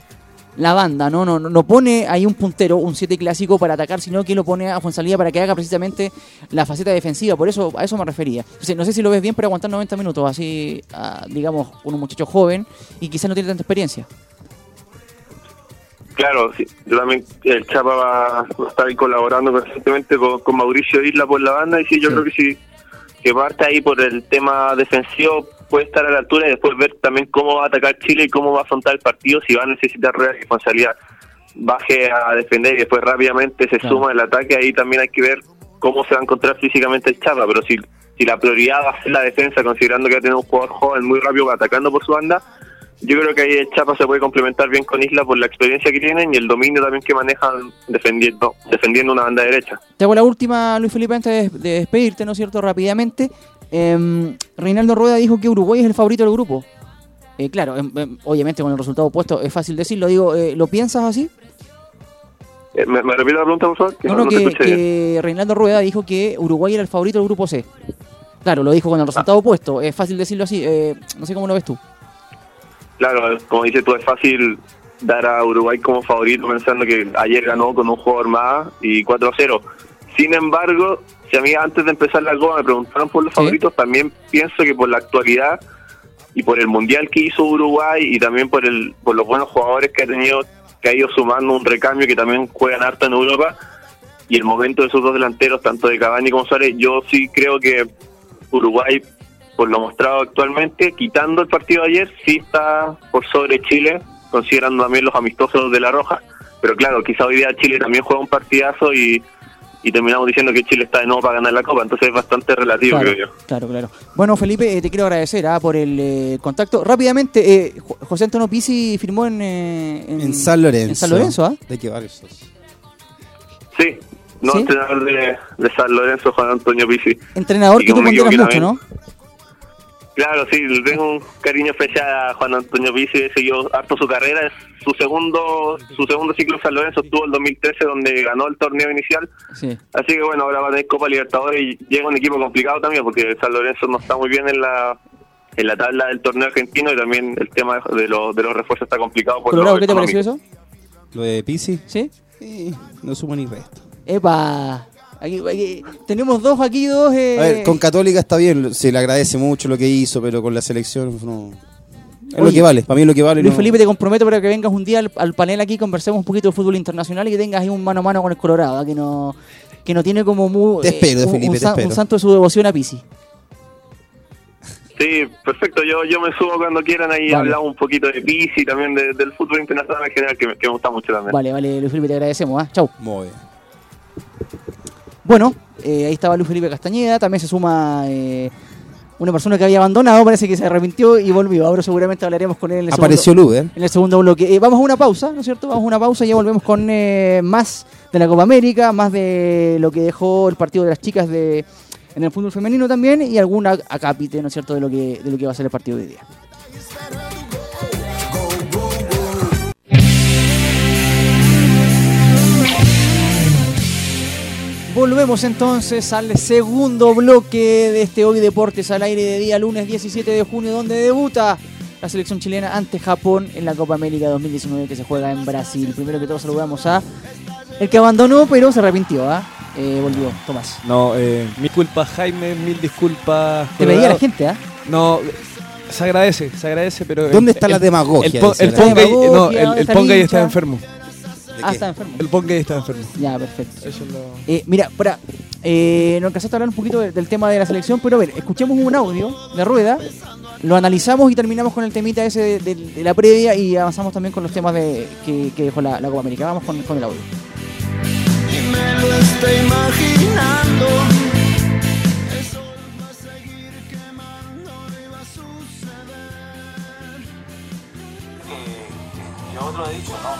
la banda, ¿no? No, no, no pone ahí un puntero, un 7 clásico para atacar, sino que lo pone a Fuensalida para que haga precisamente la faceta defensiva. Por eso, a eso me refería. Entonces, no sé si lo ves bien para aguantar 90 minutos, así, ah, digamos, un muchacho joven y quizás no tiene tanta experiencia. Claro, sí. Yo también, el Chapa va, va a estar colaborando constantemente con, con Mauricio Isla por la banda y sí, yo Sí. creo que sí, que parte ahí por el tema defensivo puede estar a la altura y después ver también cómo va a atacar Chile y cómo va a afrontar el partido, si va a necesitar real responsabilidad, baje a defender y después rápidamente se Claro. suma el ataque, ahí también hay que ver cómo se va a encontrar físicamente el Chapa, pero si, si la prioridad va a ser la defensa, considerando que va a tener un jugador joven muy rápido atacando por su banda, yo creo que ahí el Chapa se puede complementar bien con Isla por la experiencia que tienen y el dominio también que manejan defendiendo defendiendo una banda derecha. Te hago la última, Luis Felipe, antes de, de despedirte, ¿no es cierto? Rápidamente. Em, Reinaldo Rueda dijo que Uruguay es el favorito del grupo. Eh, claro, em, em, obviamente con el resultado opuesto es fácil decirlo. Digo, eh, ¿lo piensas así? Eh, ¿Me, me repite la pregunta, por favor? Que No, no, que, Reinaldo Rueda dijo que Uruguay era el favorito del grupo C. Claro, lo dijo con el resultado opuesto. Es fácil decirlo así. eh, no sé cómo lo ves tú. Claro, como dices tú, es fácil dar a Uruguay como favorito pensando que ayer ganó con un jugador más y 4-0. Sin embargo, si a mí antes de empezar la Copa me preguntaron por los Sí. favoritos, también pienso que por la actualidad y por el mundial que hizo Uruguay y también por el por los buenos jugadores que ha tenido, que ha ido sumando un recambio que también juegan harto en Europa, y el momento de sus dos delanteros, tanto de Cavani como Suárez, yo sí creo que Uruguay, por lo mostrado actualmente, quitando el partido de ayer, sí está por sobre Chile, considerando también los amistosos de La Roja. Pero claro, quizá hoy día Chile también juega un partidazo y, y terminamos diciendo que Chile está de nuevo para ganar la Copa, entonces es bastante relativo, Claro, creo yo. claro, claro. Bueno, Felipe, eh, te quiero agradecer ah, por el eh, contacto. Rápidamente, eh, Jo- José Antonio Pizzi firmó en, eh, En San Lorenzo. En San Lorenzo, ¿ah? ¿De qué barrio sos? Sí, no ¿Sí? entrenador de, de San Lorenzo, Juan Antonio Pizzi. Entrenador Y que tú ponderas mucho. ¿no? Claro, sí, le tengo un cariño especial a Juan Antonio Pizzi, he seguido harto su carrera, es su segundo su segundo ciclo en San Lorenzo estuvo el 2013 donde ganó el torneo inicial, Sí. así que bueno, ahora va a tener Copa Libertadores y llega un equipo complicado también porque San Lorenzo no está muy bien en la en la tabla del torneo argentino y también el tema de, los de los refuerzos está complicado por Colorado, lo ¿qué te pareció eso? ¿Lo de Pisi? ¿Sí? Sí, no sumo ni resto. Epa. Aquí, aquí- tenemos dos aquí, dos. eh, A ver, con Católica está bien, se le agradece mucho lo que hizo, pero con la selección no. Es lo que vale, para mí es lo que vale. Luis no- Felipe, te comprometo para que vengas un día al, al panel aquí, conversemos un poquito de fútbol internacional y que tengas ahí un mano a mano con el Colorado, que no que no tiene como muy, Te espero, un, Felipe, un te espero. un santo de su devoción a Pisi. Sí, perfecto, yo yo me subo cuando quieran ahí Vale. hablamos un poquito de Pizzi y también de- del fútbol internacional en general que me, que me gusta mucho también. Vale, vale, Luis Felipe, te agradecemos. ¿ah? Chau. Muy bien. Bueno, eh, ahí estaba Luis Felipe Castañeda, también se suma eh, una persona que había abandonado, parece que se arrepintió y volvió. Ahora seguramente hablaremos con él en el Apareció segundo, en el segundo bloque. Eh, vamos a una pausa, ¿no es cierto? Vamos a una pausa y ya volvemos con más de la Copa América, más de lo que dejó el partido de las chicas de en el fútbol femenino también y alguna acápite, ¿no es cierto?, de lo que de lo que va a ser el partido de hoy día. Volvemos entonces al segundo bloque de este Hoy Deportes al aire de día lunes 17 de junio, donde debuta la selección chilena ante Japón en la Copa América 2019 que se juega en Brasil. Primero que todo saludamos a el que abandonó pero se arrepintió, ¿ah? Eh, volvió, Tomás. No, eh, mil disculpas Jaime, mil disculpas. Te pedía la gente, ¿ah? No, se agradece, se agradece, pero... ¿Dónde el- está la demagogia? El, el Pongay, no, Demagogia, el, ¿dónde el está enfermo. ¿De Ah, qué? está enfermo. El Pongay está enfermo. Ya, perfecto. Eso es lo... Eh, mira, para, eh, no alcanzaste a hablar un poquito de- del tema de la selección, pero a ver, escuchemos un audio de rueda, lo analizamos y terminamos con el temita ese de, de- de la previa y avanzamos también con los temas de, que, que dejó la, la Copa América. Vamos con, con el audio. y me lo estoy imaginando. Eso va a seguir quemando y va a suceder. Yo lo he dicho, ¿no?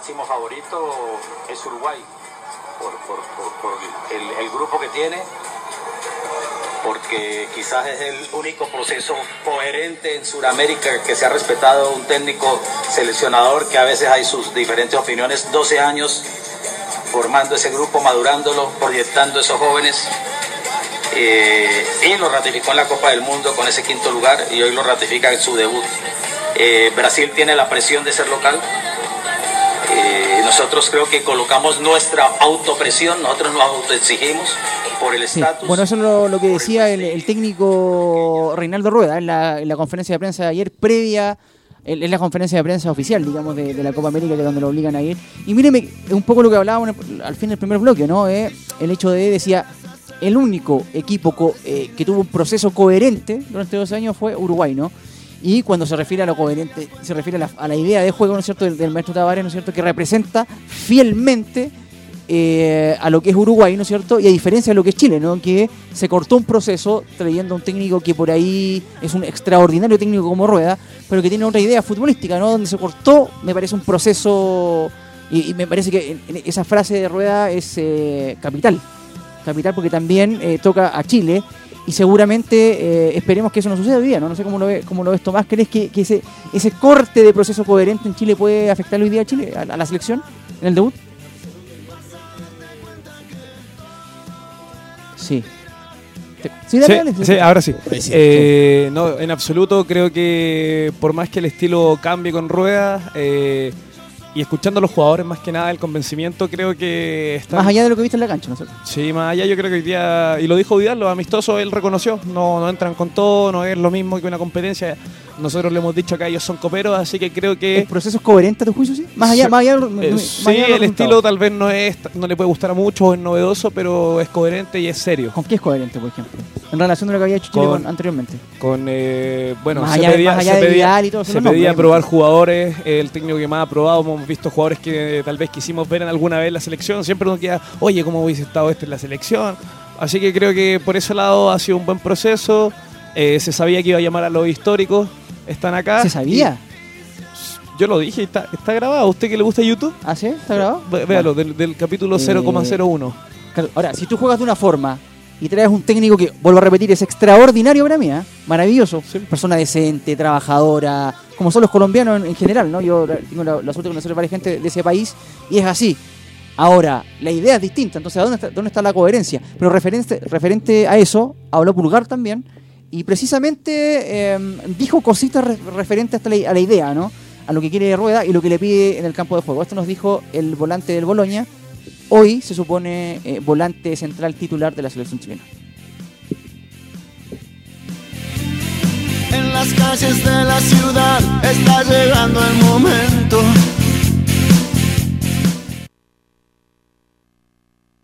Máximo favorito es Uruguay, por, el grupo que tiene, porque quizás es el único proceso coherente en Sudamérica que se ha respetado un técnico seleccionador que a veces hay sus diferentes opiniones, 12 años formando ese grupo, madurándolo, proyectando esos jóvenes. Eh, y lo ratificó en la Copa del Mundo con ese quinto lugar y hoy lo ratifica en su debut. Eh, Brasil tiene la presión de ser local. Eh, nosotros creo que colocamos nuestra autopresión, nosotros nos autoexigimos por el Sí, estatus. Bueno, eso es lo, lo que decía el, el técnico Reinaldo Rueda en la, en la conferencia de prensa de ayer, previa, en, la conferencia de prensa oficial, digamos, de, de la Copa América, que es donde lo obligan a ir. Y míreme, es un poco lo que hablábamos al fin del primer bloque, ¿no? Eh, el hecho de, decía, el único equipo co- eh, que tuvo un proceso coherente durante dos años fue Uruguay, ¿no? Y cuando se refiere a lo coherente, se refiere a la, a la idea de juego, ¿no es cierto?, del, maestro Tavares, ¿no es cierto?, que representa fielmente eh, a lo que es Uruguay, ¿no es cierto? Y a diferencia de lo que es Chile, ¿no? Que se cortó un proceso trayendo a un técnico que por ahí es un extraordinario técnico como Rueda, pero que tiene otra idea futbolística, ¿no? Donde se cortó, me parece un proceso, y, me parece que esa frase de Rueda es eh, capital, capital porque también eh, toca a Chile. Y seguramente eh, esperemos que eso no suceda hoy día, ¿no? No sé cómo lo, ve, cómo lo ves, Tomás. ¿Crees que, que ese, ese corte de proceso coherente en Chile puede afectar hoy día a Chile, a, a la selección, en el debut? Sí. Sí, dale, dale. Sí, sí, ahora sí. Eh, no, en absoluto creo que por más que el estilo cambie con ruedas eh, y escuchando a los jugadores más que nada el convencimiento creo que está Más allá de lo que viste en la cancha, ¿no es cierto? Sí, más allá yo creo que hoy día, y lo dijo Vidal, los amistosos él reconoció, no, no entran con todo, no es lo mismo que una competencia nosotros le hemos dicho acá ellos son coperos, así que creo que ¿El proceso es coherente a tu juicio, sí? Más allá, Sí. más allá, Eh, más sí, allá los el estilo tal vez no es no le puede gustar a muchos, o es novedoso, pero es coherente y es serio. ¿Con qué es coherente, por ejemplo? En relación a lo que había hecho Chile Con- con- anteriormente. Con eh, bueno, Más se allá- pedía, más allá se pedía- y todo se no, pedía probar jugadores, el técnico que más ha probado, hemos visto jugadores que tal vez quisimos ver en alguna vez en la selección, siempre uno queda, oye, ¿cómo hubiese estado este en la selección? Así que creo que por ese lado ha sido un buen proceso, Eh, se sabía que iba a llamar a los históricos, están acá. ¿Se sabía? Yo lo dije, está, está grabado, ¿a usted que le gusta YouTube? ¿Ah, sí? ¿Está grabado? Véalo, del, del capítulo Eh, 0,01. Claro, Ahora, si tú juegas de una forma y traes un técnico que, vuelvo a repetir, es extraordinario para mí, ¿eh? maravilloso, persona decente, trabajadora, como son los colombianos en, en general, ¿no? Yo tengo la, la suerte de conocer a varias gente de ese país y es así. Ahora, la idea es distinta, entonces, ¿a ¿dónde está, dónde está la coherencia? Pero referente, referente a eso, habló Pulgar también y precisamente eh, dijo cositas re- referentes hasta la- a la idea, ¿no? A lo que quiere Rueda y lo que le pide en el campo de juego. Esto nos dijo el volante del Boloña, hoy se supone eh, volante central titular de la selección chilena. En las calles de la ciudad está llegando el momento.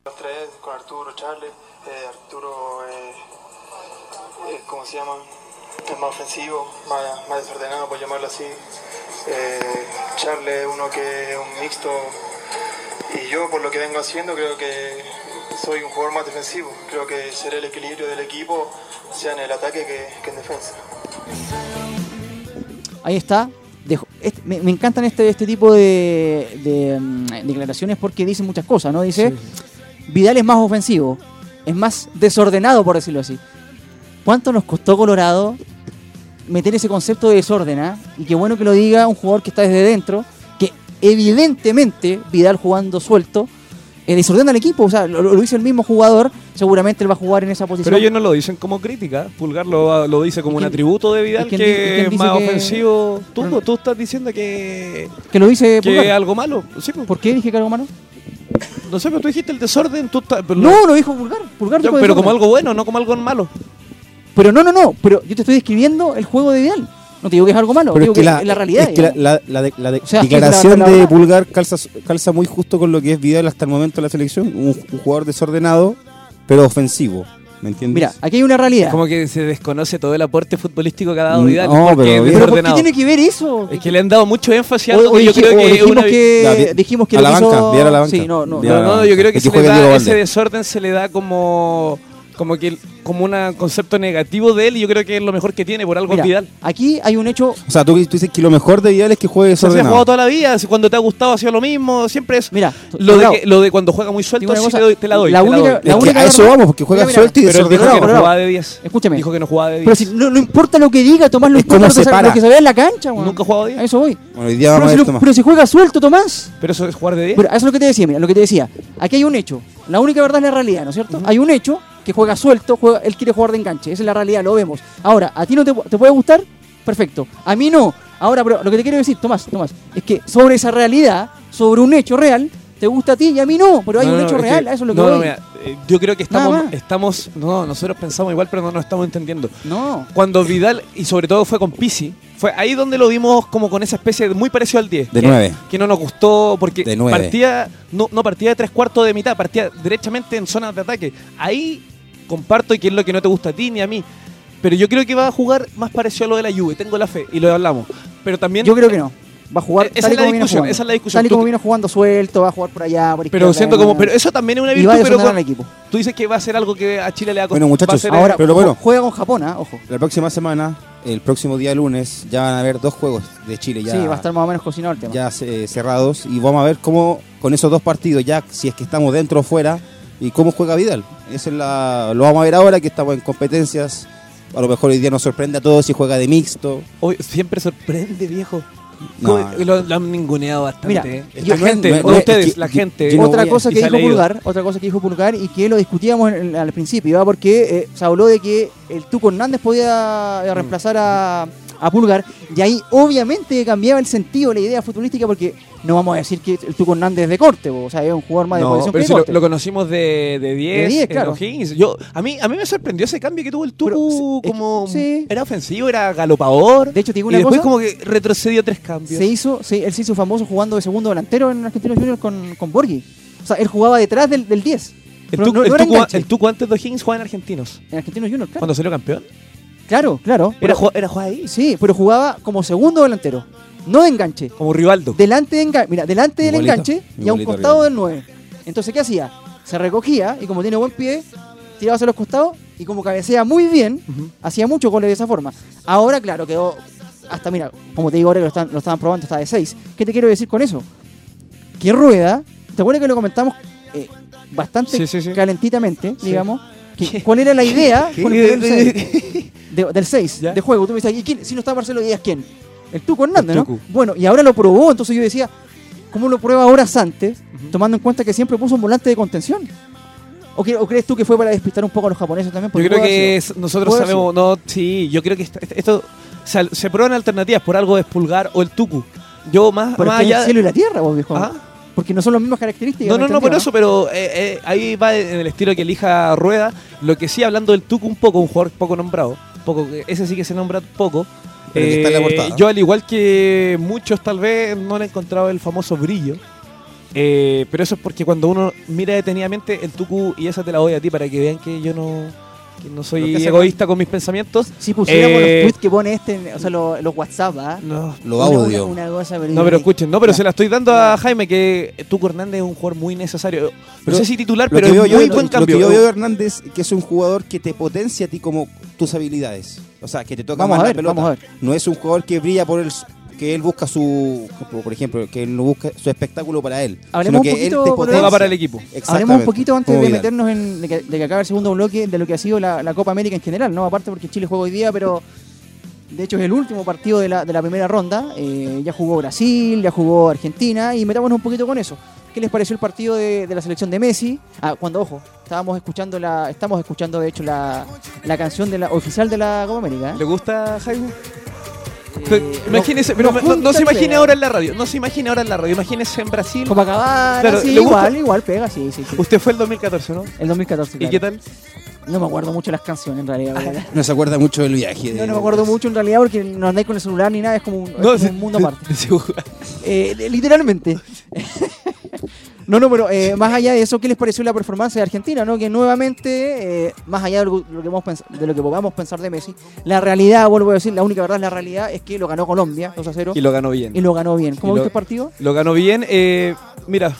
Los tres con Arturo, Charles, eh, Arturo, eh, eh, ¿cómo se llama? Es más ofensivo, más, desordenado, por llamarlo así. Eh, Charles es uno que es un mixto y yo por lo que vengo haciendo creo que soy un jugador más defensivo. Creo que seré el equilibrio del equipo, sea en el ataque que, que en defensa. Ahí está. Dejo- este- me, me encantan este, este tipo de, de, mm, declaraciones porque dicen muchas cosas, ¿no? Dice, Vidal es más ofensivo, es más desordenado, por decirlo así. ¿Cuánto nos costó Colorado meter ese concepto de desorden? ah? Y qué bueno que lo diga un jugador que está desde dentro, que evidentemente Vidal jugando suelto eh, desordena al equipo. O sea, lo, lo dice el mismo jugador, seguramente él va a jugar en esa posición. Pero ellos no lo dicen como crítica, Pulgar lo, lo dice como un atributo de Vidal quién que es más que- ofensivo. Tú, tú estás diciendo que, que lo dice que Pulgar. es algo malo. Sí, pues. ¿Por qué dije que algo malo? No sé, pero tú dijiste el desorden. Tú estás- pero No, lo dijo Pulgar. Pulgar Ya, pero como algo bueno, no como algo malo. Pero no, no, no. Pero yo te estoy describiendo el juego de Vidal. No te digo que es algo malo, Pero digo es que, la, es la realidad. es que la, digamos. la- la de- la de- O sea, es que declaración la- la de Pulgar calza, calza muy justo con lo que es Vidal hasta el momento de la selección. Un, un jugador desordenado, pero ofensivo. ¿Me entiendes? Mira, aquí hay una realidad. Como que se desconoce todo el aporte futbolístico que ha dado Mm, Vidal. no, porque pero es bien. ¿Pero por qué tiene que ver eso? Es que le han dado mucho énfasis a algo yo creo que dijimos una... que, dijimos a la hizo- banca, enviar a la banca. Sí, no, no. No, no, yo creo que Que se le da, ese desorden se le da como como que como un concepto negativo de él y yo creo que es lo mejor que tiene por algo Mira, es Vidal. aquí hay un hecho. O sea, tú, tú dices que lo mejor de Vidal es que juegue Se ha jugado toda la vida, cuando te ha gustado ha sido lo mismo, siempre es Mira, lo de, que- lo de cuando juega muy suelto sí cosa, te, doy- te la doy. la te la única- doy. la Es que a eso vamos, porque juega Mira, mira, suelto y dijo que no jugaba de 10. Escúchame. Dijo que no jugaba de 10. Pero si no, no importa lo que diga, Tomás, no Es importa lo que, se se, para. lo que se ve en la cancha. Nunca ha jugado de A 10. eso voy. Bueno, hoy día Pero vamos a si, ver lo- pero si juega suelto, Tomás. Pero eso es jugar de 10. Pero eso es lo que te decía, mira, lo que te decía. Aquí hay un hecho. La única verdad es la realidad, ¿no es cierto? Hay un hecho que juega suelto, juega, él quiere jugar de enganche. Esa es la realidad, lo vemos. Ahora, ¿a ti no te, te puede gustar? Perfecto. A mí no. Ahora, pero lo que te quiero decir, Tomás, Tomás, es que sobre esa realidad, sobre un hecho real, te gusta a ti y a mí no. Pero hay No, un no, hecho es real, que- a eso es lo que no, no, voy. mira, eh, yo creo que estamos, estamos, no, nosotros pensamos igual, pero no nos estamos entendiendo. No. Cuando Vidal, y sobre todo fue con Pisi, fue ahí donde lo vimos como con esa especie de muy parecido al 10. De que, nueve. Que no nos gustó porque De nueve. partía, no, no partía de tres cuartos de mitad, partía derechamente en zonas de ataque. Ahí comparto y que es lo que no te gusta a ti ni a mí. Pero yo creo que va a jugar más parecido a lo de la Juve, tengo la fe, y lo hablamos. Pero también Yo creo que no. Va a jugar Esa tal y es la como viene discusión, jugando. esa es la discusión. Tal y como viene jugando suelto, va a jugar por allá, por Pero siento como, pero eso también es una Y virtud, va a pero con- equipo. tú dices que va a ser algo que a Chile le va a Bueno, a muchachos, ser- Ahora, Pero ojo, bueno. juega con Japón, ¿ah? ojo. La próxima semana, el próximo día lunes, ya van a haber dos juegos de Chile ya, sí, va a estar más o menos cocinado el tema. ya eh, cerrados y vamos a ver cómo con esos dos partidos ya, si es que estamos dentro o fuera, y cómo juega Vidal. Eso es la, lo vamos a ver ahora que estamos en competencias. A lo mejor hoy día nos sorprende a todos si juega de mixto. Hoy siempre sorprende, viejo. No. Lo, lo han ninguneado bastante. Mira, eh. yo- la gente, no, ustedes, que la gente. yo otra a- cosa y que dijo. Pulgar, otra cosa que dijo Pulgar y que lo discutíamos en- en- al principio, ¿va? porque eh, se habló de que el Tuco Hernández podía eh, reemplazar a, a Pulgar. Y ahí obviamente cambiaba el sentido, la idea futbolística, porque no vamos a decir que el Tuco Hernández es de corte, o sea, es un jugador más de posición pero que si de lo, corte. lo conocimos de, de 10, De 10, en claro. O'Higgins. Yo, a, mí, a mí me sorprendió ese cambio que tuvo el Tucu, es- como sí. era ofensivo, era galopador. De hecho, te digo y una después cosa. como que retrocedió tres cambios. se hizo, se- él se hizo famoso jugando de segundo delantero en Argentinos Juniors con, con Borghi. O sea, él jugaba detrás del, del 10. el, Pero Tucu, no- el enganche. el antes de O'Higgins jugaba en Argentinos. En Argentinos Juniors, claro. Cuando salió campeón. Claro, claro. Era, Pero- ju- era jugar ahí. sí, pero jugaba como segundo delantero. No de enganche. Como Rivaldo. Delante, de enga- mira, delante del enganche y a un costado Rivaldo. del 9. Entonces, ¿qué hacía? Se recogía y como tiene buen pie, tiraba hacia los costados y como cabecea muy bien, hacía muchos goles de esa forma. Ahora, claro, quedó hasta, mira, como te digo ahora que lo, están- lo estaban probando, está de 6. ¿Qué te quiero decir con eso? Que Rueda, ¿te acuerdas que lo comentamos eh, bastante Sí, sí, sí. calentitamente, Sí. digamos? ¿Cuál era la idea. De- del 6 ¿Ya? de juego? Tú me decías, ¿y quién? Si no está Marcelo Díaz, ¿quién? El Tuco Hernández, El ¿no? Bueno, y ahora lo probó, entonces yo decía, ¿cómo lo prueba horas antes, tomando en cuenta que siempre puso un volante de contención? ¿O, cre- o crees tú que fue para despistar un poco a los japoneses también? Yo creo que es- nosotros sabemos, no, sí, yo creo que esto, esto- se, se prueban alternativas, por algo es Pulgar o el Tucu. Yo más, Pero más allá... el cielo y la tierra, vos, viejo. Ajá. Porque no son las mismas características. No, no, ¿me no, por eso, pero eh, eh, ahí va en el estilo que elija Rueda. Lo que sí, hablando del Tucu un poco, un jugador poco nombrado, poco, ese sí que se nombra poco. Pero que está en la Eh, portada. yo, al igual que muchos, tal vez no le he encontrado el famoso brillo. Eh, pero eso es porque cuando uno mira detenidamente el Tucu, y esa te la doy a ti para que vean que yo no, que no soy egoísta con mis pensamientos. Si pusiéramos Eh, los tweets que pone este, o sea, los, los WhatsApp, ¿ah? No, Lo Una- audio. Una, una cosa, No, pero escuchen, no, pero Ya. se la estoy dando a Jaime que Tuco Hernández es un jugador muy necesario. No Pero sé si titular, pero que es veo yo- muy lo- buen Lo cambio. que yo veo de Hernández que es un jugador que te potencia a ti como tus habilidades. O sea, que te toca Vamos más a la ver, pelota. vamos a ver. No es un jugador que brilla por el que él busca su por ejemplo, que él no busca su espectáculo para él, Hablemos sino un que él poquito, te potencia. Juega para el equipo. Hablemos un poquito antes de meternos en de que, de que acabe el segundo bloque de lo que ha sido la, la Copa América en general, ¿no? Aparte porque Chile juega hoy día, pero de hecho es el último partido de la, de la primera ronda. Eh, ya jugó Brasil, ya jugó Argentina y metámonos un poquito con eso. ¿Qué les pareció el partido de, de la selección de Messi? Ah, cuando, ojo, estábamos escuchando la, estamos escuchando de hecho la, la canción de la oficial de la Copa América. ¿eh? ¿Le gusta Jaime? Eh, Imagínese, nos- pero no, no se pega. ahora en la radio, no se imagine ahora en la radio, imagínese en Brasil. Copacabana, Claro, sí, ¿le gusta? igual, igual pega, sí, sí, sí. Usted fue el 2014, ¿no? El 2014. ¿Y claro. qué tal? No me acuerdo mucho las canciones en realidad. ¿verdad? No se acuerda mucho del viaje. No, de- no me acuerdo mucho en realidad porque no andáis con el celular ni nada, es como un, es No, como sí, un mundo aparte. Eh, li- literalmente. no, no, pero eh, más allá de eso, ¿qué les pareció la performance de Argentina? ¿no? Que nuevamente, eh, más allá de lo, que vamos pens- de lo que podamos pensar de Messi, la realidad, vuelvo a decir, la única verdad es la realidad, es que lo ganó Colombia 2 a 0 Y lo ganó bien. y lo ganó bien. ¿Cómo Y viste el partido? Lo ganó bien. eh, mira,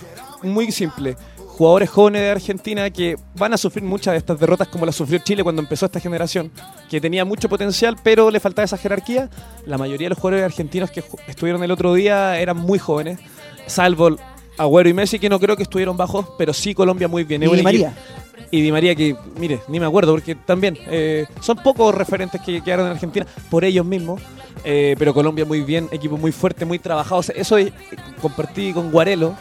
muy simple. Jugadores jóvenes de Argentina que van a sufrir muchas de estas derrotas como las sufrió Chile cuando empezó esta generación, que tenía mucho potencial, pero le faltaba esa jerarquía. La mayoría de los jugadores argentinos que estuvieron el otro día eran muy jóvenes, salvo Agüero y Messi, que no creo que estuvieron bajos, pero sí Colombia muy bien. Y Di María. Y Di María, que, mire, ni me acuerdo, porque también eh, son pocos referentes que quedaron en Argentina por ellos mismos. eh, pero Colombia muy bien, equipo muy fuerte, muy trabajado. O sea, eso eh, compartí con Guarelo.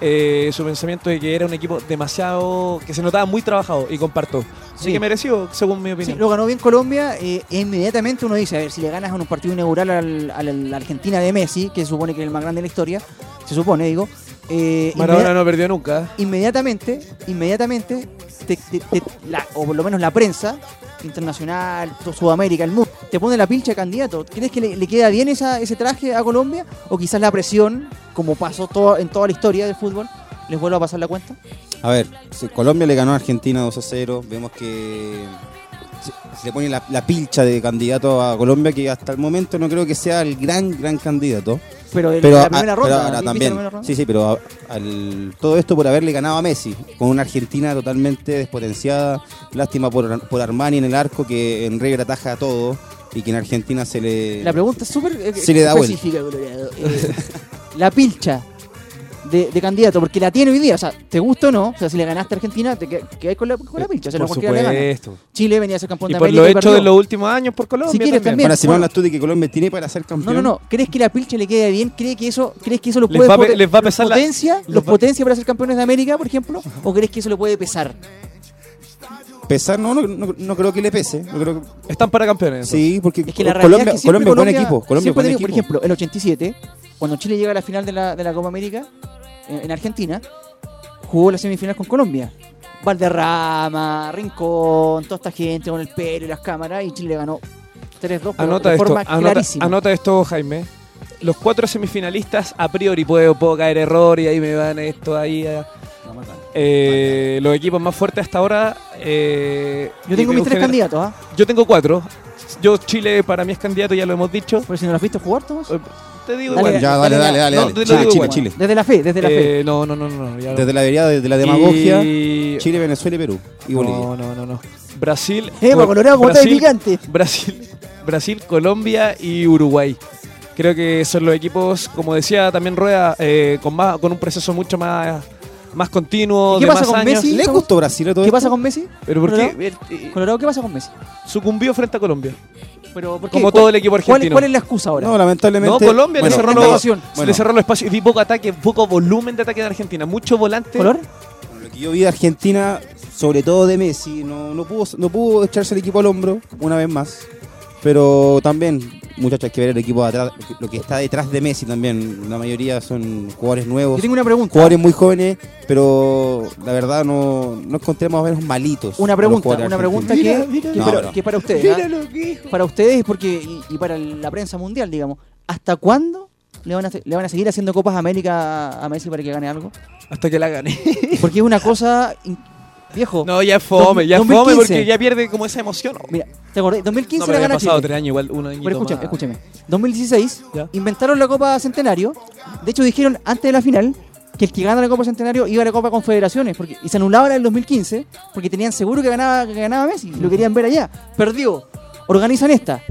Eh, su pensamiento de que era un equipo demasiado. que se notaba muy trabajado y comparto. Así Sí. que mereció, según mi Sí, opinión. lo ganó bien Colombia. eh, inmediatamente uno dice, a ver, si le ganas en un partido inaugural al, al- a la Argentina de Messi, que se supone que es el más grande de la historia, se supone, digo. eh, Maradona no perdió nunca. inmediatamente, inmediatamente, te- te- te- la- o por lo menos la prensa internacional, Sudamérica, el mundo, te pone la pilcha de candidato. ¿Crees que le, le queda bien esa, ese traje a Colombia? ¿O quizás la presión, como pasó todo, en toda la historia del fútbol, les vuelva a pasar la cuenta? A ver, si Colombia le ganó a Argentina 2 a 0. Vemos que se, se le pone la, la pilcha de candidato a Colombia, que hasta el momento no creo que sea el gran, gran candidato. Pero, en Pero, la a- primera pero ronda, ahora ¿viste la también. primera ronda? Sí, sí, pero a- al- todo esto por haberle ganado a Messi, con una Argentina totalmente despotenciada. Lástima por, por Armani en el arco, que en River ataja todo y que en Argentina se le. La pregunta es súper eh, Se le da vuelta. Eh, la pilcha de, de candidato, porque la tiene hoy día, o sea, te gusta o no, o sea, si le ganaste a Argentina, te que- quedas con la, con la pilcha, o sea, no por gana. supuesto. Chile venía a ser campeón Y de por América lo y hecho perdió. de los últimos años por Colombia. Si quieres también. Ahora, si me bueno. de que Colombia tiene para ser No, campeón. no, no. ¿Crees que la pilcha le quede bien? ¿Crees que eso, crees que eso lo Les puede va a pe- poten- les va a pesar la- potencia, les los va- potencia para ser campeones de América, por ejemplo? ¿O crees que eso le puede pesar? Pesar, no, no, no, no creo que le pese. No creo que- Están para campeones. Sí, porque Es que la realidad Colombia, es que siempre Colombia es buen equipo. Colombia buen equipo. Por ejemplo, el 87, cuando Chile llega a la final de la, de la Copa América, en, en Argentina, jugó la semifinal con Colombia. Valderrama, Rincón, toda esta gente con el pelo y las cámaras, y Chile ganó 3-2 pero Anota de esto, forma anota, clarísima. anota esto, Jaime. Los cuatro semifinalistas, a priori puedo, puedo caer error y ahí me van esto, ahí. eh, eh, los equipos más fuertes hasta ahora. eh, Yo tengo mis tres general- candidatos, ¿ah? Yo tengo cuatro. Yo, Chile, para mí es candidato, ya lo hemos dicho. Pero si no lo has visto jugar, Tomás. Te digo Dale, igual. Ya, dale, dale, dale. Chile, Chile. Chile. Desde la fe, desde la fe. Eh, no, no, no, no. ya. Desde la vereda, desde la demagogia, Y- Chile, Venezuela y Perú. Y Bolivia. No, no, no, no. Brasil. Eh, Col- Colorado, como está de Brasil- picante. Brasil, Brasil, Colombia y Uruguay. Creo que son los equipos, como decía también Rueda, eh, con más, con un proceso mucho más, más continuo, ¿Y qué de pasa más con años. Messi? ¿Le gustó Brasil a todo ¿Qué esto? pasa con Messi? Pero ¿por ¿Colorado? qué? Eh, Colorado, ¿qué pasa con Messi? Sucumbió frente a Colombia. Pero, ¿por qué? Como ¿Cuál- todo el equipo cuál- argentino. ¿Cuál es la excusa ahora? No, lamentablemente. No, Colombia bueno, le, cerró los, ocasión. le Bueno. cerró los espacios y poco ataque, poco volumen de ataque de Argentina. Mucho volante. ¿Color? Lo que yo vi de Argentina, sobre todo de Messi, no, no, pudo, no pudo echarse el equipo al hombro una vez más. Pero también, muchachos, hay que ver el equipo de atrás, lo que está detrás de Messi también. La mayoría son jugadores nuevos, Yo tengo una pregunta. jugadores muy jóvenes, pero la verdad no, no encontremos a menos malitos. Una pregunta, una pregunta que, que No, para, no. que para ustedes. ¿ah? Para ustedes porque, y, y para la prensa mundial, digamos. ¿Hasta cuándo le van, a, le van a seguir haciendo Copas América a Messi para que gane algo? Hasta que la gane. Porque es una cosa. Viejo. No, ya es fome, ya es 2015. fome porque ya pierde como esa emoción. Mira, ¿te acordás? 2015 No, la gana pasado Chile. tres años, igual un añito Pero escúchame, escúchame. 2016 Ya. inventaron la Copa Centenario. De hecho, dijeron antes de la final que el que gana la Copa Centenario iba a la Copa Confederaciones. Porque, y se anulaba la del 2015 porque tenían seguro que ganaba, que ganaba Messi. Lo querían ver allá. Perdió. Organizan esta.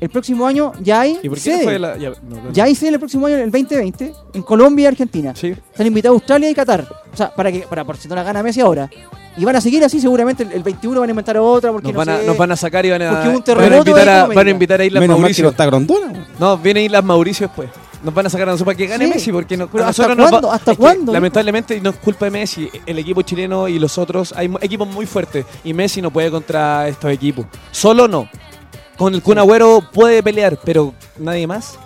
El próximo año ya hay ¿Y por qué no sede. fue la.? Ya, no, Ya hay sede el próximo año, el 2020, en Colombia y Argentina. Sí. Están invitados Australia y Qatar. O sea, para que para por si no la gana Messi ahora. Y van a seguir así, seguramente el, el 21 van a inventar otra porque Nos, no van a, sé. nos van a sacar y van a, Porque hubo un van a terremoto invitar de a, van a invitar a Islas Menos mal que Mauricio. no está Grondona. No, viene Islas Mauricio después. Nos van a sacar a nosotros para que gane Sí. Messi, porque no, a ¿hasta nosotros nos va- cuándo? ¿Hasta es que, cuándo? lamentablemente no es culpa de Messi, el equipo chileno y los otros, hay equipos muy fuertes y Messi no puede contra estos equipos. Solo no. Con el Kun Agüero puede pelear, pero nadie más.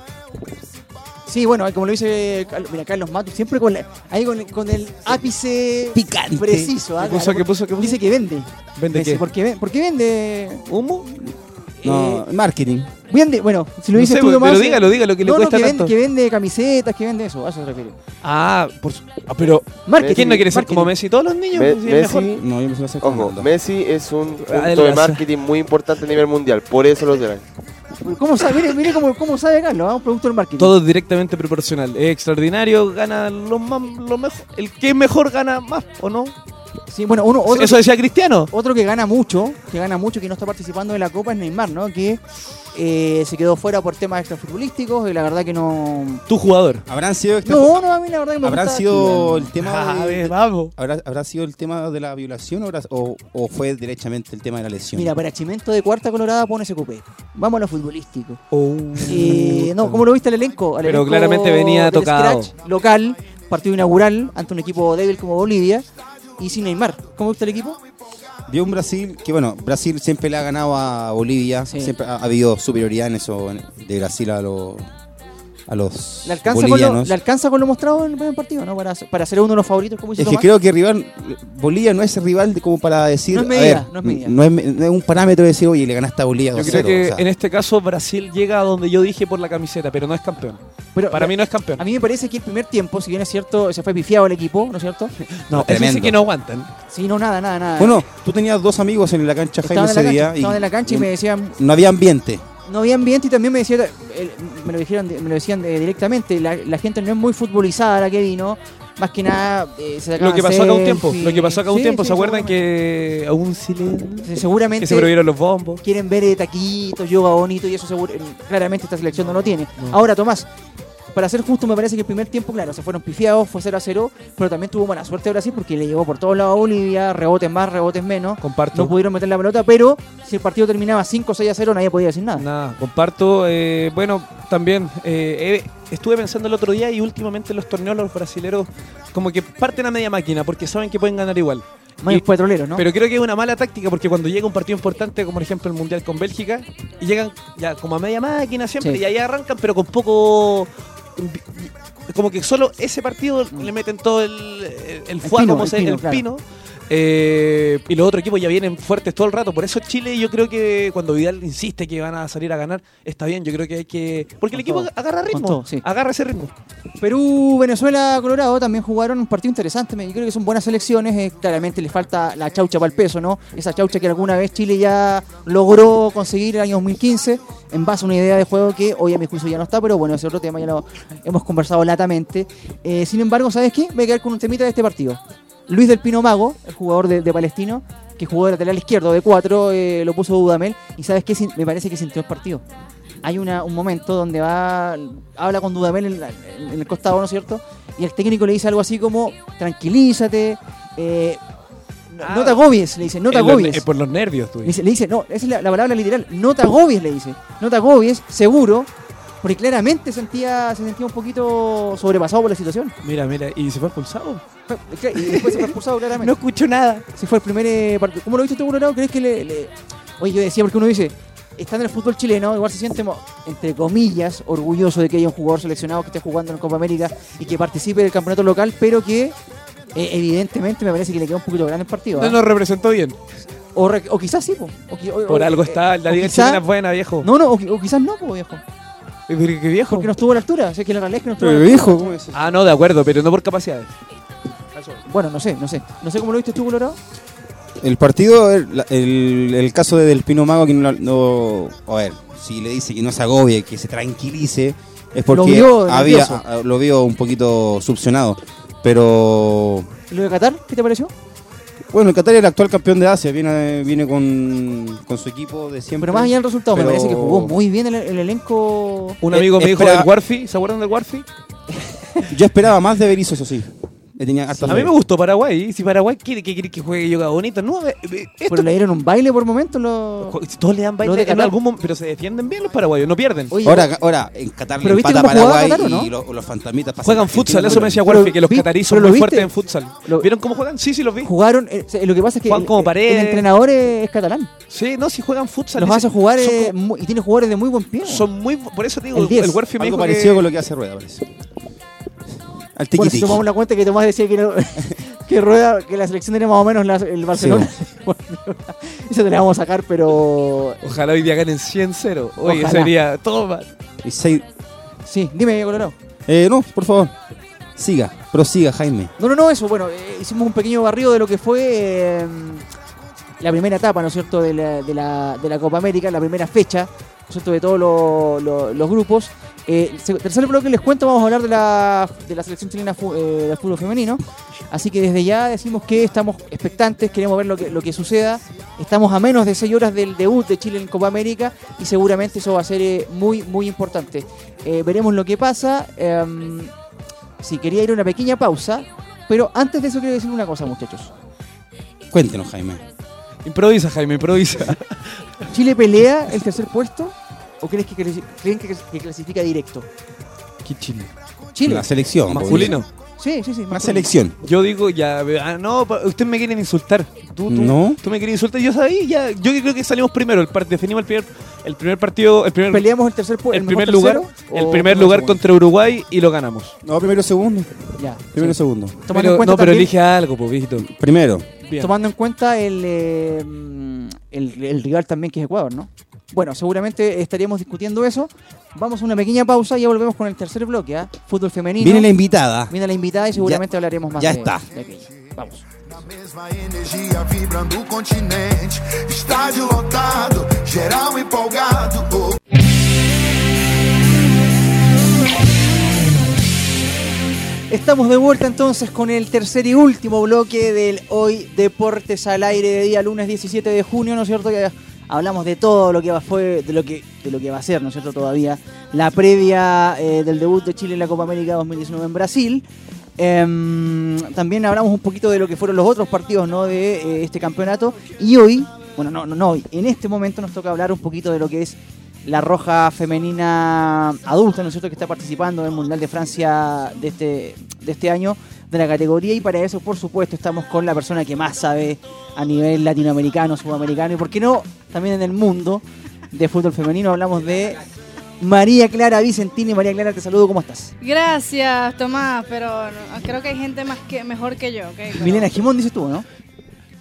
Sí, bueno, como lo dice Carlos, mira, Carlos Matos, siempre con, la- ahí con, con el ápice Picante. preciso. ¿ah? ¿Qué puso, qué puso, qué puso? Dice que vende. ¿Vende qué? ¿Por qué, ven- por qué vende? ¿Humo? No, Eh, marketing. vende, bueno, si lo No dices sé, tú pero Tomás, eh, dígalo, dígalo, que le no, no, cuesta que vende, tanto. que vende camisetas, que vende eso, a eso se refiere. Ah, por su- ah, pero Marketing. ¿quién no quiere ser como. Messi? Todos los niños. Me- mejor. Messi, No, yo me suelo hacer con ojo, Ronaldo. Messi es un punto de marketing muy importante a nivel mundial, por eso lo traen. ¿Cómo sabe? Mire, mire cómo, cómo sabe Carlos, ¿ah? un producto del marketing. Todo directamente proporcional. Es extraordinario, gana lo más, lo mejor. El que mejor gana más, ¿o no? Sí, bueno, uno, otro, Eso decía Cristiano. otro que gana mucho, que gana mucho, que no está participando de la Copa es Neymar, ¿no? Que eh, se quedó fuera por temas extrafutbolísticos y la verdad que no... Tu jugador. ¿Habrán sido extra- No, no, a mí la verdad que me ¿Habrán gusta sido el tema A de- ver, vamos. ¿Habrá, habrá sido el tema de la violación o, o, o fue derechamente el tema de la lesión? Mira, para Chimento de Cuarta Colorada pone ese cupé. Vamos a lo futbolístico. Oh. Eh, no, ¿cómo lo viste el elenco? Al Pero elenco claramente venía tocado. Scratch local, partido inaugural ante un equipo débil como Bolivia y sin Neymar. ¿Cómo viste el equipo? Vio un Brasil que, bueno, Brasil siempre le ha ganado a Bolivia. Sí. Siempre ha, ha habido superioridad en eso de Brasil a, los a los ¿Le alcanza, con lo, bolivianos. le alcanza con lo mostrado en el primer partido, ¿no? Para, para ser uno de los favoritos, como dice Es que Tomás. creo que rival, Bolivia no es rival de- como para decir. No es a medida, ver, no es medida. no es no es un parámetro de decir, oye, le ganaste a Bolivia 2-0. Yo creo que o sea. en este caso Brasil llega a donde yo dije por la camiseta, pero no es campeón. Pero, Para mí no es campeón. A mí me parece que el primer tiempo, si bien es cierto, se fue pifiado el equipo, ¿no es cierto? No, tremendo. sí que no aguantan. Sí, no, nada, nada, nada. Bueno, tú tenías dos amigos en la cancha, Jaime, estaban en la ese cancha, día. estaban en la cancha y me decían, No había ambiente. No había ambiente y también me decía, el- me lo dijeron, me lo decían eh, directamente, la, la gente no es muy futbolizada la que vino, más que nada eh, se Lo que pasó acá un tiempo. Lo que pasó acá un Sí, tiempo. sí, ¿Se acuerdan que aún silencio? Seguramente Que se prohibieron los bombos. quieren ver eh, taquitos, yoga bonito y eso seguro, eh, claramente esta selección no lo tiene. Ahora, Tomás, para ser justo, me parece que el primer tiempo, claro, se fueron pifiados, fue 0 a 0, pero también tuvo mala suerte Brasil porque le llegó por todos lados a Bolivia, rebotes más, rebotes menos. Comparto. No pudieron meter la pelota, pero si el partido terminaba 5 o 6 a 0, nadie podía decir nada. Nada, comparto. eh, bueno, también eh, he- estuve pensando el otro día y últimamente los torneos los brasileros como que parten a media máquina porque saben que pueden ganar igual. Y- petrolero, ¿no? Pero creo que es una mala táctica porque cuando llega un partido importante, como por ejemplo el Mundial con Bélgica, y llegan ya como a media máquina siempre, Sí. y ahí arrancan, pero con poco. Como que solo ese partido le meten todo el, el, el pino, como el se- pino, el claro. pino. Eh, y los otros equipos ya vienen fuertes todo el rato. Por eso Chile, yo creo que cuando Vidal insiste que van a salir a ganar, está bien. Yo creo que hay que. Porque el equipo todo. agarra ritmo. todo, sí. Agarra ese ritmo. Perú, Venezuela, Colorado también jugaron un partido interesante. Yo creo que son buenas selecciones. eh, claramente les falta la chaucha para el peso, ¿no? Esa chaucha que alguna vez Chile ya logró conseguir en el año 2015 en base a una idea de juego que hoy a mi juicio ya no está, pero bueno, ese otro tema ya lo hemos conversado latamente. Eh, sin embargo, ¿sabes qué? Voy a quedar con un temita de este partido. Luis del Pino Mago, el jugador de, de Palestino, que jugó de lateral izquierdo de 4, lo puso Dudamel. Y ¿sabes qué? Me parece que sintió el partido hay una, un momento donde va habla con Dudamel en, la- en el costado, ¿no es cierto? Y el técnico le dice algo así como, tranquilízate, eh, no, no te agobies, le dice, no te los- agobies. eh, por los nervios, tú Le dice, le dice, no, esa es la, la palabra literal, no te agobies, le dice, no te agobies, seguro, porque claramente sentía, se sentía un poquito sobrepasado por la situación. Mira, mira, y se fue expulsado. Y después se fue expulsado claramente. No escucho nada. Si fue el primer eh, partido. ¿Cómo lo viste tú, Colorado? ¿Crees que le, le- Oye, yo decía, porque uno dice, está en el fútbol chileno, igual se siente, entre comillas, orgulloso de que haya un jugador seleccionado que esté jugando en Copa América y que participe del campeonato local, pero que eh, evidentemente me parece que le queda un poquito grande el partido. No ¿ah? nos representó bien. O, re- o quizás sí, po. O qui- o- Por o- algo eh, está. La liga quizá- chilena es buena, viejo. No, no, o quizás no, po, viejo. ¿Qué viejo? Porque no estuvo a la altura. O sea, que la realidad es que no estuvo Pero a la viejo, altura. ¿cómo es eso? Ah, no, de acuerdo, pero no por capacidades. Bueno, no sé, no sé. No sé cómo lo viste tú, Colorado. El partido, el, el- el caso de Del Pino Mago, que no, no- A ver, si le dice que no se agobie, que se tranquilice, es porque vio había, nervioso. lo vio un poquito succionado. Pero. ¿Y ¿Lo de Qatar? ¿Qué te pareció? Bueno, el Qatar es el actual campeón de Asia, viene, viene con, con su equipo de siempre. Pero más allá del resultado, Pero- me parece que jugó muy bien el, el elenco. Un Eh, amigo me dijo espera- del Warfi, ¿se acuerdan del Warfi? Yo esperaba más de Berizzo, eso sí. Le tenía harta A mí me gustó Paraguay. Si Paraguay quiere que, quiere que juegue yoga bonito, no. eh, eh, esto- Pero le dieron un baile por momento. Los... si todos le dan Los baile en algún momento, pero se defienden bien los paraguayos, no pierden. Oye, Ahora, ahora en Qatar le ¿Pero viste empata Paraguay Qatar, o no? y lo- los fantasmitas pasan Juegan futsal, eso me decía Warfi, que los cataríes son lo muy viste. fuertes en futsal. Lo- ¿Vieron cómo juegan? Sí, sí, los vi. jugaron. eh, lo que pasa es que Juegan el, como el Paredes. entrenador es, es catalán. Sí, no, si juegan futsal. Los hace jugar eh, como- y tiene jugadores de muy buen pie. Son muy. Por eso te digo, El el, 10. el Warfi me dijo parecido que- con lo que hace Rueda, parece. Al Bueno, si tiki tomamos la cuenta que Tomás decía que, no- que rueda, que la selección era más o menos la- el Barcelona. Eso te la vamos a sacar, pero. Ojalá hoy día ganen 100-0. Oye, Ojalá. sería todo mal. Y seis- Sí, dime, Colorado. Eh, no, por favor. Siga, prosiga, Jaime. No, no, no, eso. Bueno, eh, hicimos un pequeño barrido de lo que fue eh, la primera etapa, ¿no es cierto?, de la, de la, de la Copa América, la primera fecha, ¿no es cierto?, de todos los- los grupos. Eh, tercer bloque les cuento, vamos a hablar de la, de la selección chilena eh, de fútbol femenino. Así que desde ya decimos que estamos expectantes, queremos ver lo que, lo que suceda. Estamos a menos de 6 horas del debut de Chile en Copa América y seguramente eso va a ser eh, muy, muy importante. Eh, veremos lo que pasa. Em, si quería ir a una pequeña pausa, pero antes de eso quiero decir una cosa, muchachos. Cuéntenos, Jaime. Improvisa, Jaime, improvisa. ¿Chile pelea el tercer puesto o crees que, creen que, que clasifica directo? ¿Qué Chile? Chile. La selección. Masculino. Sí, sí, sí. La masculino. selección. Yo digo, ya, ah, no, ustedes me quieren insultar. Tú, tú, No. Tú me quieres insultar. Yo sabía, ya. Yo creo que salimos primero. El par- definimos el primer, el primer partido. El primer, ¿Peleamos el tercer puesto? el primer lugar, el primer lugar contra Uruguay y lo ganamos. No, primero segundo. Ya. Primero sí. segundo. Tomando Pero- en cuenta no, pero también- elige algo, pues, viejito. Primero. Bien. Tomando en cuenta el, eh, mm, el, el rival también que es Ecuador, ¿no? Bueno, seguramente estaríamos discutiendo eso. Vamos a una pequeña pausa y ya volvemos con el tercer bloque, ¿ah? Fútbol femenino. Viene la invitada. Viene la invitada y seguramente hablaremos más ya de, está. de aquello. Vamos. Na mesma energia vibrando o continente. Estádio lotado, geral empolgado. Oh. Estamos de vuelta entonces con el tercer y último bloque del Hoy Deportes al Aire de día lunes 17 de junio, ¿no es cierto? Hablamos de todo lo que fue, de lo que, de lo que va a ser, ¿no es cierto? Todavía la previa eh, del debut de Chile en la Copa América 2019 en Brasil. Em, también hablamos un poquito de lo que fueron los otros partidos ¿no? de eh, este campeonato. Y hoy, bueno, no, no, no hoy, en este momento nos toca hablar un poquito de lo que es la roja femenina adulta, ¿no es cierto?, que está participando en el Mundial de Francia de este, de este año de la categoría y para eso, por supuesto, estamos con la persona que más sabe a nivel latinoamericano, sudamericano y, ¿por qué no?, también en el mundo de fútbol femenino. Hablamos de María Clara Vicentini. María Clara, te saludo, ¿cómo estás? Gracias, Tomás, pero creo que hay gente más que mejor que yo. Milena Jimón, dices tú, ¿no?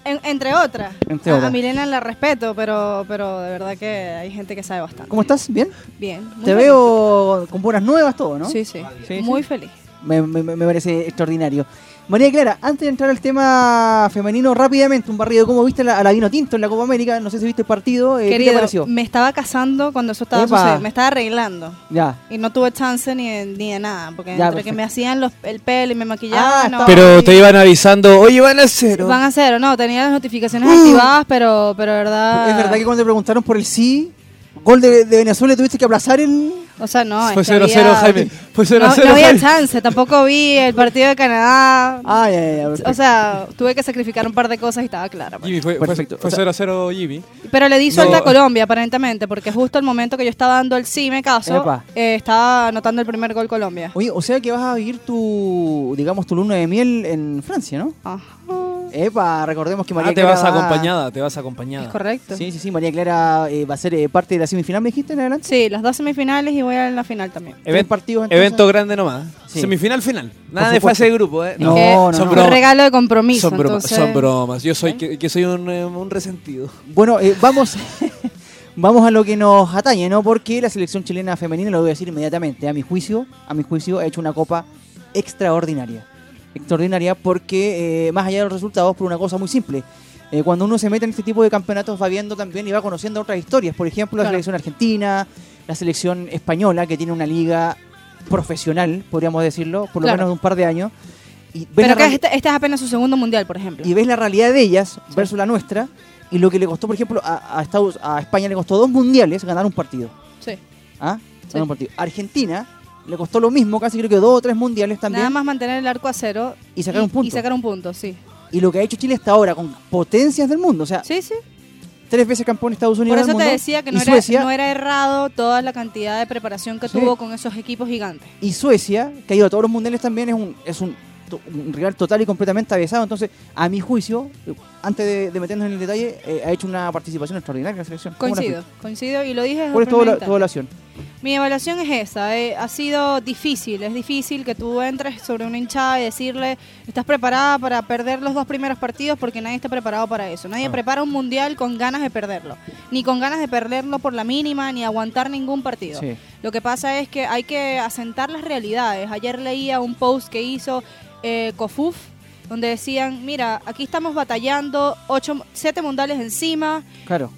En- entre otras. Entre a, otras. a Milena la respeto, pero, pero de verdad que hay gente que sabe bastante. ¿Cómo estás? ¿Bien? Bien. Te feliz. veo con buenas nuevas todo, ¿no? Sí, sí. Sí, muy sí. feliz. Me, me- me parece extraordinario. María Clara, antes de entrar al tema femenino, rápidamente, un barrido. ¿Cómo viste a la, a la Vino Tinto en la Copa América? No sé si viste el partido. eh, ¿Qué te Querido, pareció? me estaba casando cuando eso estaba Epa. sucediendo. Me estaba arreglando. Ya. Y no tuve chance ni de, ni de nada, porque Ya, entre que me hacían los, el pelo y me Ah, maquillaban, no, Pero te iban avisando, oye, van a cero. Van a cero, no, tenía las notificaciones Uh. activadas, pero, pero de verdad... Es verdad que cuando te preguntaron por el sí, gol de, de Venezuela, tuviste que aplazar el. O sea, no, Fue es que 0-0, había- Jaime. Fue no, 0-0, no había Jaime. chance, tampoco vi el partido de Canadá. Ah, ya, ya, ya, perfecto. O sea, tuve que sacrificar un par de cosas y estaba clara. pues. Jimmy, fue, Perfecto. fue O sea- 0-0 Jimmy. Pero le di No. suelta a Colombia, aparentemente, porque justo el momento que yo estaba dando el sí, me caso, eh, estaba anotando el primer gol Colombia. Oye, o sea que vas a vivir tu, digamos, tu luna de miel en Francia, ¿no? Ajá. Epa, recordemos que María Ah, te Clara vas va- acompañada, te vas acompañada. Es correcto. Sí, sí, sí, María Clara eh, va a ser eh, parte de la semifinal, ¿me dijiste en adelante? Sí, las dos semifinales y voy a la final también. Event- partidos entonces. Evento grande nomás. Sí. Semifinal final. Nada de fase de grupo, ¿eh? No, no, son no. Un regalo de compromiso. Son bromas, entonces- son bromas. Yo soy que, que soy un, eh, un resentido. Bueno, eh, vamos, vamos a lo que nos atañe, ¿no? Porque la selección chilena femenina, lo voy a decir inmediatamente, a mi juicio, a mi juicio, ha hecho una copa extraordinaria. Extraordinaria porque, eh, más allá de los resultados, por una cosa muy simple. Eh, cuando uno se mete en este tipo de campeonatos va viendo también y va conociendo otras historias. Por ejemplo, la Claro. selección argentina, la selección española, que tiene una liga profesional, podríamos decirlo, por lo Claro. menos de un par de años. Y Pero que este, este es apenas su segundo mundial, por ejemplo. y ves la realidad de ellas versus la nuestra y lo que le costó, por ejemplo, a, a Estados, a España le costó dos mundiales ganar un partido. Sí. ¿Ah? Sí. Ganar un partido. Argentina le costó lo mismo, casi creo que dos o tres mundiales también. Nada más mantener el arco a cero. Y sacar un punto. Y sacar un punto, sí. Y lo que ha hecho Chile hasta ahora con potencias del mundo, o sea, Sí, sí. tres veces campeón de Estados Por Unidos eso del te decía que no era, Suecia, no era errado toda la cantidad de preparación que Sí. tuvo con esos equipos gigantes. y Suecia, que ha ido a todos los mundiales también, es un, es un, un rival total y completamente avesado. Entonces, a mi juicio, antes de, de meternos en el detalle, eh, ha hecho una participación extraordinaria en la selección. ¿Cómo la Coincido, coincido y lo dije ¿Cuál es tu, tu evaluación? Mi evaluación es esa, eh, ha sido difícil, es difícil que tú entres sobre una hinchada y decirle, estás preparada para perder los dos primeros partidos porque nadie está preparado para eso. Nadie Ah. prepara un mundial con ganas de perderlo, ni con ganas de perderlo por la mínima, ni aguantar ningún partido. Sí. Lo que pasa es que hay que asentar las realidades. Ayer leía un post que hizo eh, Cofuf, donde decían, mira, aquí estamos batallando, ocho, siete mundiales encima, Claro.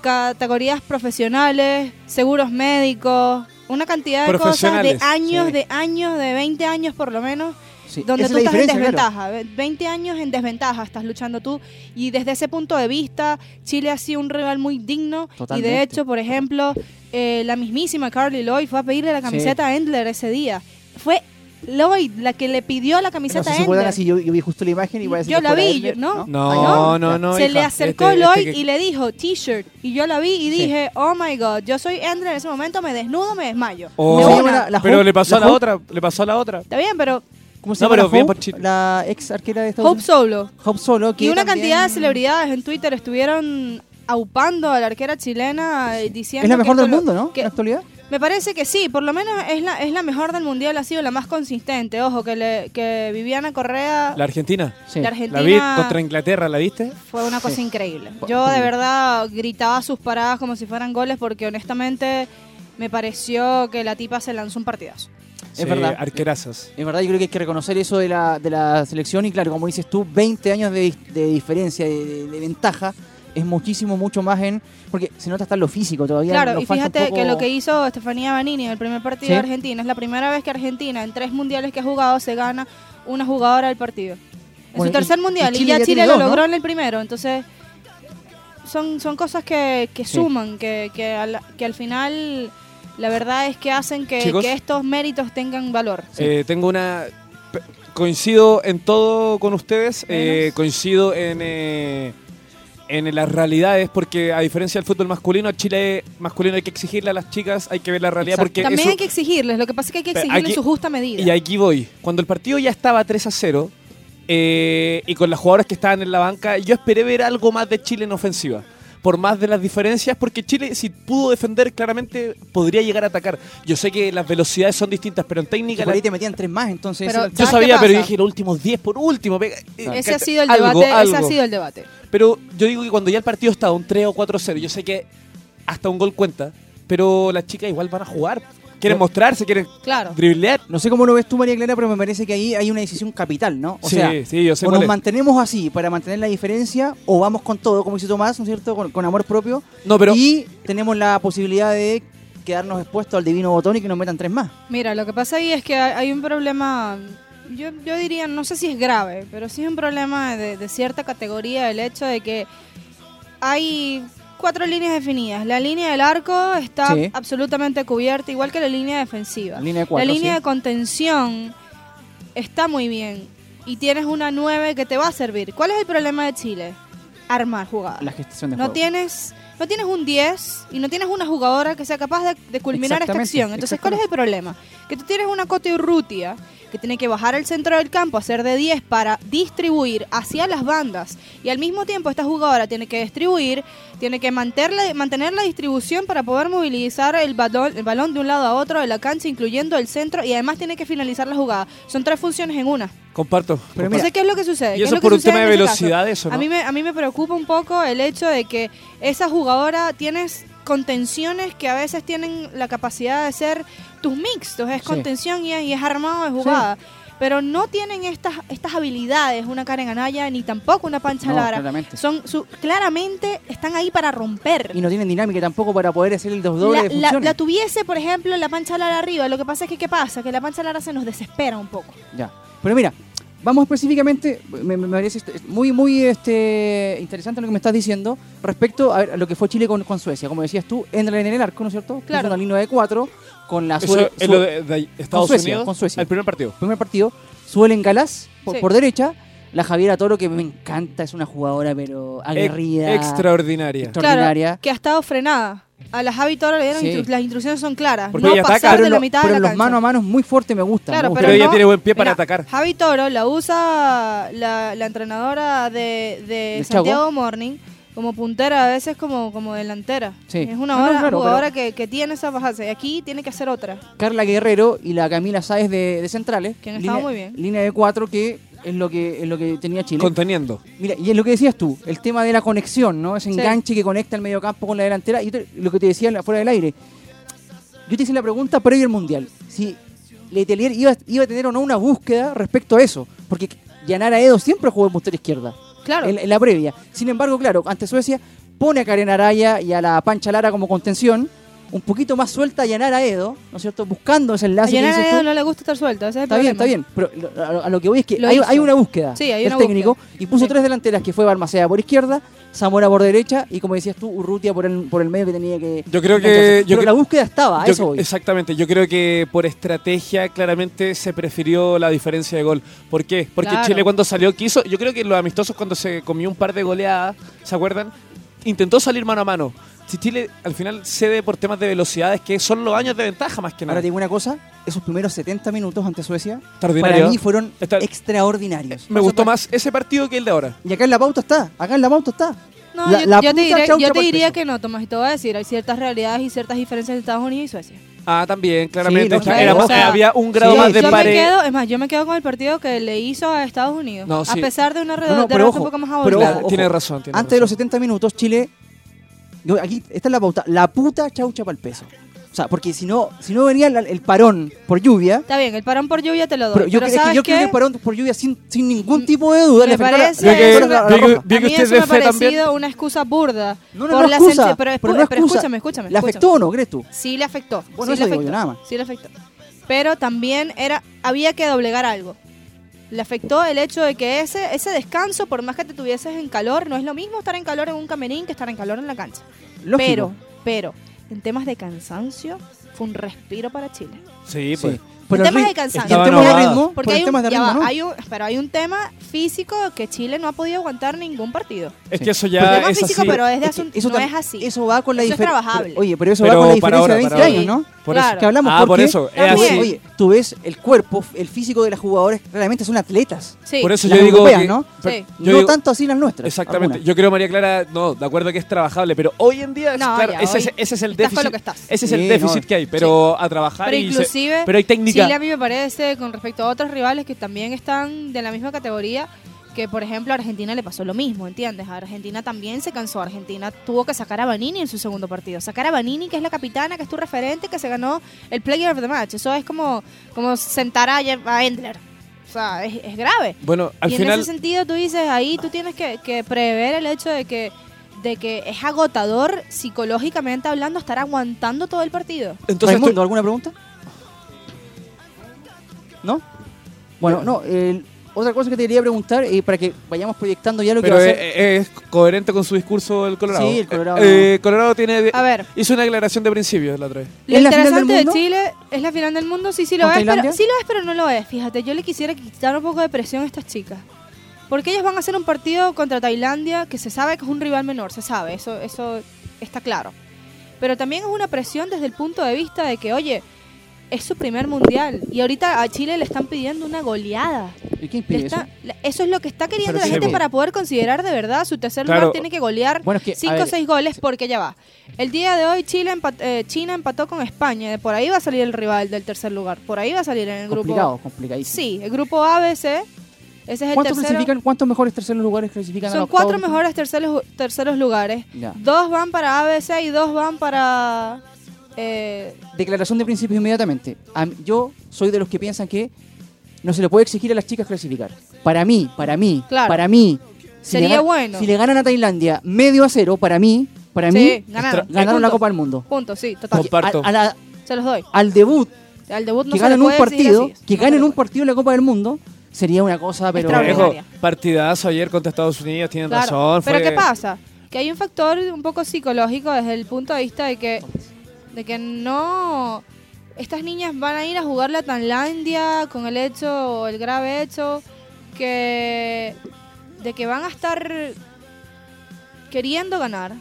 categorías profesionales, seguros médicos, una cantidad de cosas de años, sí. de años, de 20 años por lo menos, Sí. donde Esa tú es estás en claro. desventaja. Ve- 20 años en desventaja estás luchando tú. Y desde ese punto de vista, Chile ha sido un rival muy digno. Y de hecho, por ejemplo, eh, la mismísima Carly Lloyd fue a pedirle la camiseta a Endler ese día. Fue Lloyd la que le pidió la No camiseta sé a si Endler. así, yo, yo vi justo la imagen y voy a decir Yo la vi, yo- ¿no? No, no, ya. no, se hija. le acercó Este- Lloyd este que- y le dijo t-shirt. Y yo la vi y Sí. dije, oh my god, yo soy Endler en ese momento, me desnudo, me desmayo. Oh, De ¿Cómo se una. llama la- la pero Hope- le pasó a la otra, le pasó a la otra. Está bien, pero ¿Cómo se No, llama pero la Hope? La ex arquera de Estados Hope Unidos. Solo. Hope Solo. que Y una también cantidad de celebridades en Twitter estuvieron aupando a la arquera chilena eh, diciendo Es la mejor del mundo, ¿no? que- En la actualidad. Me parece que sí, por lo menos es la, es la mejor del mundial, ha sido la más consistente. Ojo, que, le, que Viviana Correa, La Argentina. Sí. la La Argentina, vi contra Inglaterra, ¿la viste? fue una cosa Sí. increíble. Yo de verdad gritaba sus paradas como si fueran goles porque honestamente me pareció que la tipa se lanzó un partidazo. Es Sí, verdad. Arquerazas. Es verdad, yo creo que hay que reconocer eso de la, de la selección y claro, como dices tú, 20 años de, de diferencia, de, de- de ventaja, es muchísimo, mucho más en... Porque se nota hasta lo físico todavía. Claro, nos y falta fíjate poco- que lo que hizo Estefanía Banini en el primer partido Sí. de Argentina es la primera vez que Argentina en tres mundiales que ha jugado se gana una jugadora del partido. En Bueno, su tercer y- mundial y Chile ya ya Chile lo dos, ¿no? logró en el primero, entonces son, son cosas que, que Sí. suman, que, que, al, que al final la verdad es que hacen que, Chicos. que estos méritos tengan valor. Eh, tengo una. Coincido en todo con ustedes. eh, coincido en, eh, en las realidades, porque a diferencia del fútbol masculino, a Chile masculino hay que exigirle a las chicas, hay que ver la realidad, porque También eso- hay que exigirles, lo que pasa es que hay que exigirles aquí- su justa medida. Y aquí voy. Cuando el partido ya estaba 3 a 0 eh, y con las jugadoras que estaban en la banca, yo esperé ver algo más de Chile en ofensiva. Por más de las diferencias, porque Chile, si pudo defender, claramente podría llegar a atacar. Yo sé que las velocidades son distintas, pero en técnica. Por ahí la- te metían tres más, entonces... Pero, yo ¿sabes sabía, pero dije los últimos 10 por último. pega- eh, ese ha sido el algo, debate, ese ha sido el debate. Pero yo digo que cuando ya el partido está un 3 o 4-0, yo sé que hasta un gol cuenta, pero las chicas igual van a jugar. Quieren mostrarse, quieren Claro. driblear. No sé cómo lo ves tú, María Clara, pero me parece que ahí hay una decisión capital, ¿no? O Sí, sea, sí, yo sé o nos es. mantenemos así para mantener la diferencia, o vamos con todo, como dice Tomás, ¿no es cierto? Con, con amor propio. No, pero- Y tenemos la posibilidad de quedarnos expuestos al divino botón y que nos metan tres más. Mira, lo que pasa ahí es que hay hay un problema, yo, yo diría, no sé si es grave, pero sí es un problema de, de cierta categoría el hecho de que hay cuatro líneas definidas. La línea del arco está Sí. absolutamente cubierta, igual que la línea defensiva. La línea de cuatro, la línea sí. de contención está muy bien y tienes una 9 que te va a servir. ¿Cuál es el problema de Chile? Armar jugadas. La gestión de No juego. tienes, no tienes un 10 y no tienes una jugadora que sea capaz de, de culminar esta acción. Entonces, ¿cuál es el problema? Que tú tienes una Cote Urrutia que tiene que bajar al centro del campo, hacer de 10 para distribuir hacia las bandas. Y al mismo tiempo esta jugadora tiene que distribuir, tiene que mantener, mantener la distribución para poder movilizar el balón, el balón de un lado a otro de la cancha, incluyendo el centro, y además tiene que finalizar la jugada. Son tres funciones en una. Comparto. Pero comparto. Entonces, ¿qué es lo que sucede? Y ¿Qué es eso por un tema de caso? velocidad, eso, ¿no? A mí, me, a mí me preocupa un poco el hecho de que esa jugadora tienes contenciones que a veces tienen la capacidad de ser tus mixtos, es Sí. contención y es, y es armado de jugada. Pero no tienen estas, estas habilidades, una Karen Anaya ni tampoco una Pancha No, Lara. claramente. Son su- claramente están ahí para romper. Y no tienen dinámica tampoco para poder hacer el dos doble La, la tuviese, por ejemplo, la Pancha Lara arriba. Lo que pasa es que, ¿qué pasa? Que la Pancha Lara se nos desespera un poco. Ya. Pero mira, vamos específicamente, me, me parece muy, muy este, interesante lo que me estás diciendo respecto a, ver, a lo que fue Chile con, con Suecia. Como decías tú, entra en el arco, ¿no es cierto? Claro. una línea de cuatro con la Eso es lo de, de Estados Suecia, Unidos. con Suecia. El primer partido. primer partido, Suelen Galás por, Sí. por derecha, la Javiera Toro, que me encanta, es una jugadora pero aguerrida. Extraordinaria. extraordinaria. Claro, que ha estado frenada. A la Javi Toro le dieron Sí. instru- las instrucciones son claras. Porque no ataca. pasar pero de la mitad pero de la los cancha. mano a mano es muy fuerte, me gusta. Claro, me gusta. pero, Pero ella no- tiene buen pie para Mira, atacar. Javi Toro la usa la, la entrenadora de, de ¿De Santiago Chago? Morning como puntera, a veces como, como delantera. Sí. Es una No, no, hora- claro, jugadora que, que tiene esa bajada. Y aquí tiene que hacer otra. Carla Guerrero y la Camila Sáez de, de centrales. Que han estado línea, muy bien. Línea de cuatro que es lo que, es lo que tenía Chile. Conteniendo. Mira, y es lo que decías tú, el tema de la conexión, ¿no? Ese Sí. enganche que conecta el mediocampo con la delantera. Y te- lo que te decía fuera del aire. Yo te hice la pregunta previo al Mundial. Si Letelier iba, iba a tener o no una búsqueda respecto a eso. Porque Yanara Edo siempre jugó en punta izquierda. Claro. En, en la previa. Sin embargo, claro, ante Suecia pone a Karen Araya y a la Pancha Lara como contención. Un poquito más suelta a Yanara Edo, ¿no es cierto? Buscando ese A enlace Edo tú. no le gusta estar suelta. Ese es el Está bien, está bien. Pero lo- a, a lo que voy es que hay, una búsqueda Sí, hay del una técnico y puso Sí. tres delanteras que fue Balmaceda por izquierda, Zamora por derecha y como decías tú, Urrutia por el, por el medio que tenía que. Yo creo que- yo Pero cre- la búsqueda estaba, a Yo- eso voy. exactamente, yo creo que por estrategia claramente se prefirió la diferencia de gol. ¿Por qué? Porque Claro. Chile cuando salió quiso, yo creo que los amistosos cuando se comió un par de goleadas, ¿se acuerdan? Intentó salir mano a mano. Si Chile al final cede por temas de velocidades, que son los años de ventaja más que Ahora nada. te digo una cosa, esos primeros 70 minutos ante Suecia, para mí fueron Está- extraordinarios. Me gustó más ese partido que el de ahora. Y acá en la pauta está, acá en la pauta está. No, La- yo, la yo te diré, yo diría que no, Tomás, y te voy a decir, hay ciertas realidades y ciertas diferencias entre Estados Unidos y Suecia. Ah, también, claramente. no, Es que claro, era- o sea, había un grado sí, más de yo me quedo, es más, yo me quedo con el partido que le hizo a Estados Unidos. No, A pesar de una No, no, redonda pero un poco más pero aburrida. ojo, ojo. Tiene razón, tiene Antes de los razón. 70 minutos, Chile. Yo- aquí está la pauta. La puta chaucha para el peso. O sea, porque si no, si no venía la- el parón por lluvia. Está bien, el parón por lluvia te lo doy. Pero yo, pero es que ¿sabes yo creo que el parón por lluvia sin, sin ningún tipo de duda Me le afectó la- parece- que- la- la que- a mí usted eso es me ha también. parecido una excusa burda. No, no, por no la excusa, pero, pero no pero excusa. escúchame, escúchame. ¿Le afectó o no, crees tú? Sí le afectó. Bueno, sí eso le digo yo, afectó. nada más. Sí le afectó. Pero también era había que doblegar algo. Le afectó el hecho de que ese, ese descanso, por más que te tuvieses en calor, no es lo mismo estar en calor en un camerín que estar en calor en la cancha. Lógico. Pero, pero, en temas de cansancio, fue un respiro para Chile. Sí, pues. Sí. Pero el el tema ri- de cansancio. ritmo, porque hay un, de ritmo, va, ¿no? hay un- pero hay un tema físico que Chile no ha podido aguantar ningún partido. Es que eso ya tema es físico, así. pero es de Es eso no es así. Eso va con la diferencia. trabajable. Oye, pero eso Pero va con la diferencia ahora, de 20 para ahora. años, ¿no? Por Claro. Que hablamos Ah, porque, por eso, es tú ves- así. Oye, tú ves el cuerpo, el físico de las jugadoras, realmente son atletas. Sí. Por eso Las yo digo que- ¿no? pero Sí. yo no digo- tanto así las nuestras. Exactamente. algunas. Yo creo, María Clara, no, de acuerdo que es trabajable, pero hoy en día, No, claro, ya, ese, hoy es, ese es el estás con déficit. lo que estás. Ese es Sí, el déficit no. que hay, pero a trabajar Pero y se- inclusive, pero hay técnica. Chile a mí me parece, con respecto a otros rivales que también están de la misma categoría, que por ejemplo a Argentina le pasó lo mismo, ¿entiendes? A Argentina también se cansó. Argentina tuvo que sacar a Vanini en su segundo partido. Sacar a Vanini, que es la capitana, que es tu referente, que se ganó el Player of the Match. Eso es como, como sentar a, a Endler. O sea, es, es grave. Bueno, al y final en ese sentido tú dices, ahí tú tienes que, que prever el hecho de que de que es agotador psicológicamente hablando estar aguantando todo el partido. entonces Raimundo, ¿alguna pregunta? ¿No? Bueno, no. el- otra cosa que te quería preguntar, eh, para que vayamos proyectando ya lo pero que va a es, ser. es coherente con su discurso el Colorado. Sí, el Colorado Eh, eh, Colorado tiene A ver, hizo una declaración de principios la otra vez. Lo ¿Es la final interesante del de? Chile es la final del mundo, sí, sí lo ¿Con es, pero, sí lo es, pero no lo es. Fíjate, yo le quisiera quitar un poco de presión a estas chicas. Porque ellas van a hacer un partido contra Tailandia que se sabe que es un rival menor, se sabe, eso, eso está claro. Pero también es una presión desde el punto de vista de que, oye, es su primer mundial. Y ahorita a Chile le están pidiendo una goleada. ¿Y quién pide está- eso? es lo que está queriendo Pero la sí, gente para poder considerar de verdad su tercer Claro. lugar. Tiene que golear Bueno, es que, a 5 o ver, 6 goles porque ya va. El día de hoy Chile empat- eh, China empató con España. Por ahí va a salir el rival del tercer lugar. Por ahí va a salir en el grupo. Complicado, complicadísimo. Sí, el grupo ABC. Ese es el ¿Cuántos, clasifican, ¿Cuántos mejores terceros lugares clasifican a Son cuatro mejores terceros, terceros lugares. Ya. Dos van para ABC y dos van para... eh, Declaración de principios inmediatamente. Yo soy de los que piensan que no se le puede exigir a las chicas clasificar. Para mí, para mí, Claro. para mí. si Sería bueno. Si le ganan a Tailandia medio a cero, para mí, para sí, mí, ganaron. ganaron la. Copa del Mundo. Punto, sí, total. Comparto. A- a la- Se los doy. al debut, Al debut no que ganen un partido, así. que No ganen un partido en la Copa del Mundo, sería una cosa, pero. Viejo, partidazo ayer contra Estados Unidos, tienen Claro. razón. Pero fue- ¿qué pasa? Que hay un factor un poco psicológico desde el punto de vista de que, de que no... Estas niñas van a ir a jugar la Tailandia con el hecho, el grave hecho, que de que van a estar queriendo ganar,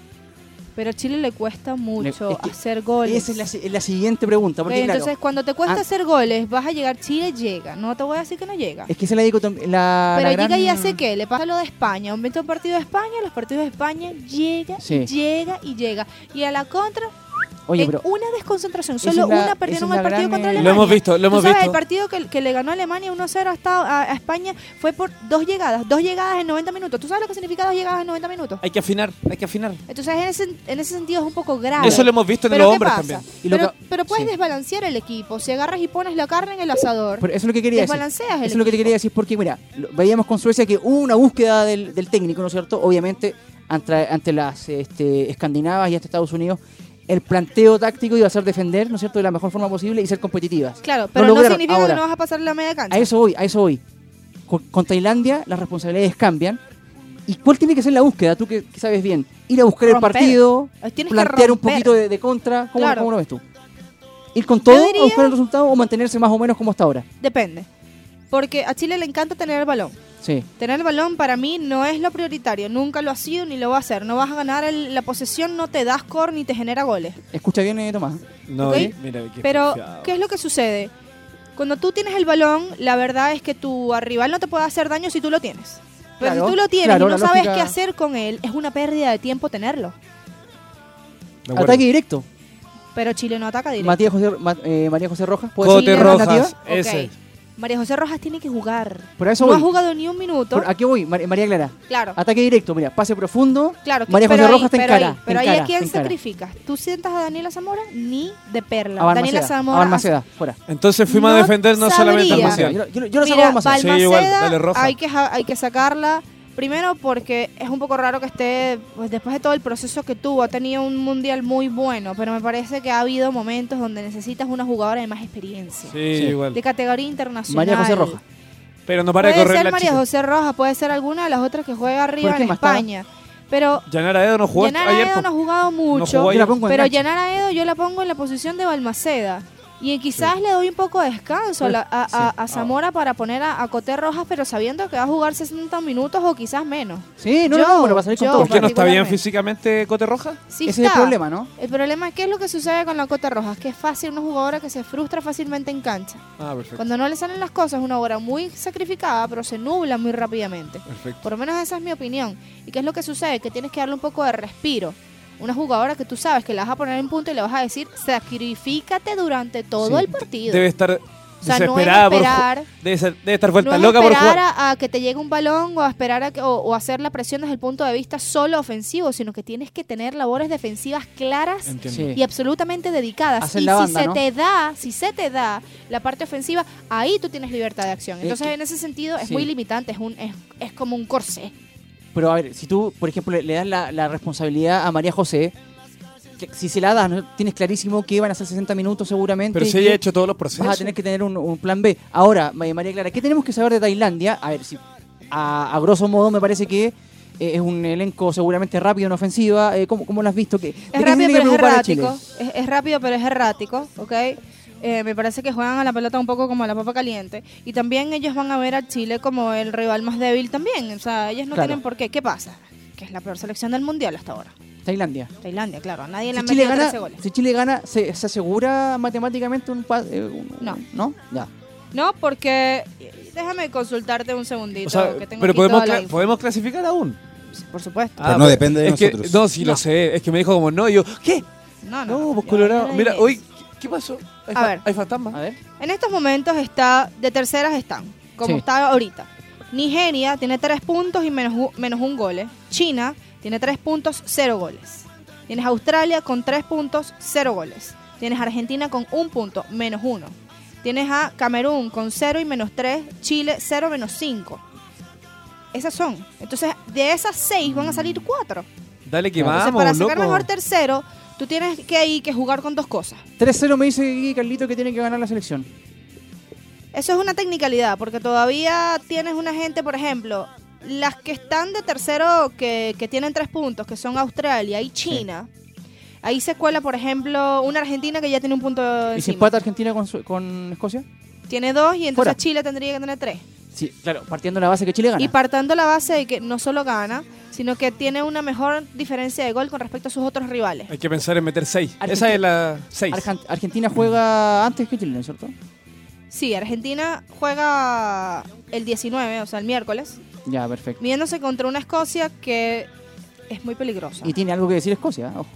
pero a Chile le cuesta mucho es que hacer goles. esa es la, la siguiente pregunta. Porque, Ok, claro, Entonces, cuando te cuesta ah- hacer goles, vas a llegar, Chile llega. No te voy a decir que no llega. es que esa es la dicotomía. La, Pero la llega gran- y hace qué? Le pasa lo de España. Aumenta un partido de España, los partidos de España llega, Sí. llega y llega. Y a la contra, Oye, en pero una desconcentración, solo la- una perdieron el partido contra eh, Alemania. Lo hemos visto, lo ¿Tú hemos sabes, visto. el partido que, que le ganó Alemania 1-0 hasta a, a España fue por dos llegadas, dos llegadas en 90 minutos. ¿Tú sabes lo que significa dos llegadas en 90 minutos? Hay que afinar, hay que afinar. Entonces, en ese, en ese sentido es un poco grave. Eso lo hemos visto en Pero los ¿qué hombres pasa? también. Y lo Pero, que- pero puedes sí. desbalancear el equipo. Si agarras y pones la carne en el asador, Pero eso es lo que quería decir. desbalanceas el Eso es lo que te quería decir porque, mira, lo- veíamos con Suecia que hubo una búsqueda del, del técnico, ¿no es cierto? Obviamente, ante, ante las este, escandinavas y ante Estados Unidos, el planteo táctico iba a ser defender, ¿no es cierto?, de la mejor forma posible y ser competitivas. Claro, pero no lograron. significa Ahora, que no vas a pasar la media cancha. A eso voy, a eso voy. Con, con Tailandia las responsabilidades cambian. ¿Y cuál tiene que ser la búsqueda? Tú que, que sabes bien. Ir a buscar Romper. el partido, Tienes plantear un poquito de, de contra. ¿Cómo, Claro. cómo lo ves tú? ¿Ir con todo diría- a buscar el resultado o mantenerse más o menos como hasta ahora? Depende. Porque a Chile le encanta tener el balón. Sí. Tener el balón para mí no es lo prioritario. Nunca lo ha sido ni lo va a hacer. No vas a ganar el- la posesión, no te da score ni te genera goles. Escucha bien, eh, Tomás. No, ¿Ok? mira, qué Pero. ¿qué es lo que sucede? Cuando tú tienes el balón, la verdad es que tu rival no te puede hacer daño si tú lo tienes. Pero Claro, si tú lo tienes claro, y no sabes lógica- qué hacer con él, es una pérdida de tiempo tenerlo. De. Ataque directo. Pero Chile no ataca directo. Matías José, Ma- eh, María José Rojas. ¿puede Cote ser Rojas? Ok. María José Rojas tiene que jugar. Por eso no voy. ha jugado ni un minuto. Por- ¿A qué voy, Mar- María Clara? Claro. Ataque directo, mira, pase profundo. Claro, que- María José ahí- Rojas te pero encara. ahí- Pero ahí a quién sacrificas. ¿Tú sientas a Daniela Zamora? Ni de perla. A Daniela Balmaceda. Zamora. A Balmaceda, fuera. Entonces fuimos No a defender no solamente sabría. Marcial. Yo, yo, yo lo saco a Balmaceda. Sí, igual, dale roja. Hay que, hay que sacarla. Primero porque es un poco raro que esté, pues después de todo el proceso que tuvo, ha tenido un mundial muy bueno, pero me parece que ha habido momentos donde necesitas una jugadora de más experiencia, Sí, Sí. igual. de categoría internacional. María José Rojas. Pero no para de Puede correr ser la María chica. José Rojas, puede ser alguna de las otras que juega arriba en más estaba? España. Pero Yanara Edo no jugó Yanara ayer. Edo no ha jugado mucho, jugó pongo en pero. Yanara Edo yo la pongo en la posición de Balmaceda. Y quizás le doy un poco de descanso a, la- a- a- a Zamora para poner a, a Coté Rojas, pero sabiendo que va a jugar 60 minutos o quizás menos. Sí, no, Yo- no, bueno, va a salir con yo todo. ¿Por qué no está bien físicamente Cote Roja? Sí Ese es está. el problema, ¿no? El problema es qué es lo que sucede con la Cote Rojas, que es fácil una jugadora que se frustra fácilmente en cancha. Ah, perfecto. Cuando no le salen las cosas, es una obra muy sacrificada, pero se nubla muy rápidamente. Perfecto. Por lo menos esa es mi opinión. ¿Y qué es lo que sucede? Que tienes que darle un poco de respiro. Una jugadora que tú sabes que la vas a poner en punto y le vas a decir, sacrifícate durante todo Sí. el partido. Debe estar O sea, no es por esperar- debe, ser- debe estar vuelta no es loca por jugar. a, a que te llegue un balón o a esperar a que, o, o hacer la presión desde el punto de vista solo ofensivo, sino que tienes que tener labores defensivas claras Entiendo. Sí. y absolutamente dedicadas. Hacer y la si banda, se ¿no? te da, si se te da la parte ofensiva, ahí tú tienes libertad de acción. Eh, Entonces, que- en ese sentido, es sí. muy limitante, es un es, es como un corsé. Pero a ver, si tú, por ejemplo, le, le das la, la responsabilidad a María José, que si se la das, ¿no? tienes clarísimo que van a ser 60 minutos seguramente. Pero si ella ha hecho todos los procesos. Vas a tener que tener un, un plan B. Ahora, Ma- María Clara, ¿qué tenemos que saber de Tailandia? A ver, si a, a grosso modo me parece que eh, es un elenco seguramente rápido en ofensiva. Eh, ¿cómo, ¿Cómo lo has visto? ¿Qué, de Es rápido, pero es errático. Es, es rápido, pero es errático, ¿ok? Eh, me parece que juegan a la pelota un poco como a la papa caliente. Y también ellos van a ver a Chile como el rival más débil también. O sea, ellos no Claro. tienen por qué. ¿Qué pasa? Que es la peor selección del mundial hasta ahora. Tailandia. Tailandia, claro. Nadie le Si han Chile, metido gana, 13 goles. si Chile gana, ¿se, se asegura matemáticamente un, pa- eh, un- No. ¿No? Ya. No, porque... Déjame consultarte un segundito. O sea, que tengo pero aquí podemos, toda la cla- info. podemos clasificar aún. Por supuesto. Pero no depende de es que- nosotros. no, sí No. lo sé. Es que me dijo como no. Y yo, ¿qué? No, no. No, pues Colorado. Mira, hoy. ¿Qué, pasó? ¿Hay, A ver. ¿Hay fantasma? A ver. En estos momentos está... De terceras están. Como Sí. está ahorita. Nigeria tiene 3 puntos y menos, menos un gol. China tiene 3 puntos, 0 goles. Tienes Australia con 3 puntos, 0 goles. Tienes Argentina con 1 punto, menos 1. Tienes a Camerún con 0 y menos 3. Chile 0 menos 5. Esas son. Entonces, de esas 6 van a salir 4. Dale que Entonces, vamos, para sacar loco. mejor tercero, tú tienes que ahí que jugar con dos cosas. 3-0 me dice Carlito que tiene que ganar la selección. Eso es una technicalidad, porque todavía tienes una gente, por ejemplo, las que están de tercero que, que tienen tres puntos, que son Australia y China. Ahí se cuela, por ejemplo, una Argentina que ya tiene un punto ¿Y si encima. empata Argentina con, con Escocia? Tiene dos y entonces Fuera. Chile tendría que tener tres. Sí, claro, partiendo de la base que Chile gana. Y partando la base de que no solo gana, sino que tiene una mejor diferencia de gol con respecto a sus otros rivales. Hay que pensar en meter 6. Argentina- Esa es la 6. Arjan- Argentina juega antes que Chile, ¿no es cierto? Sí, Argentina juega el 19, o sea, el miércoles, Ya, perfecto. midiéndose contra una Escocia que es muy peligrosa. Y tiene algo que decir Escocia. ojo.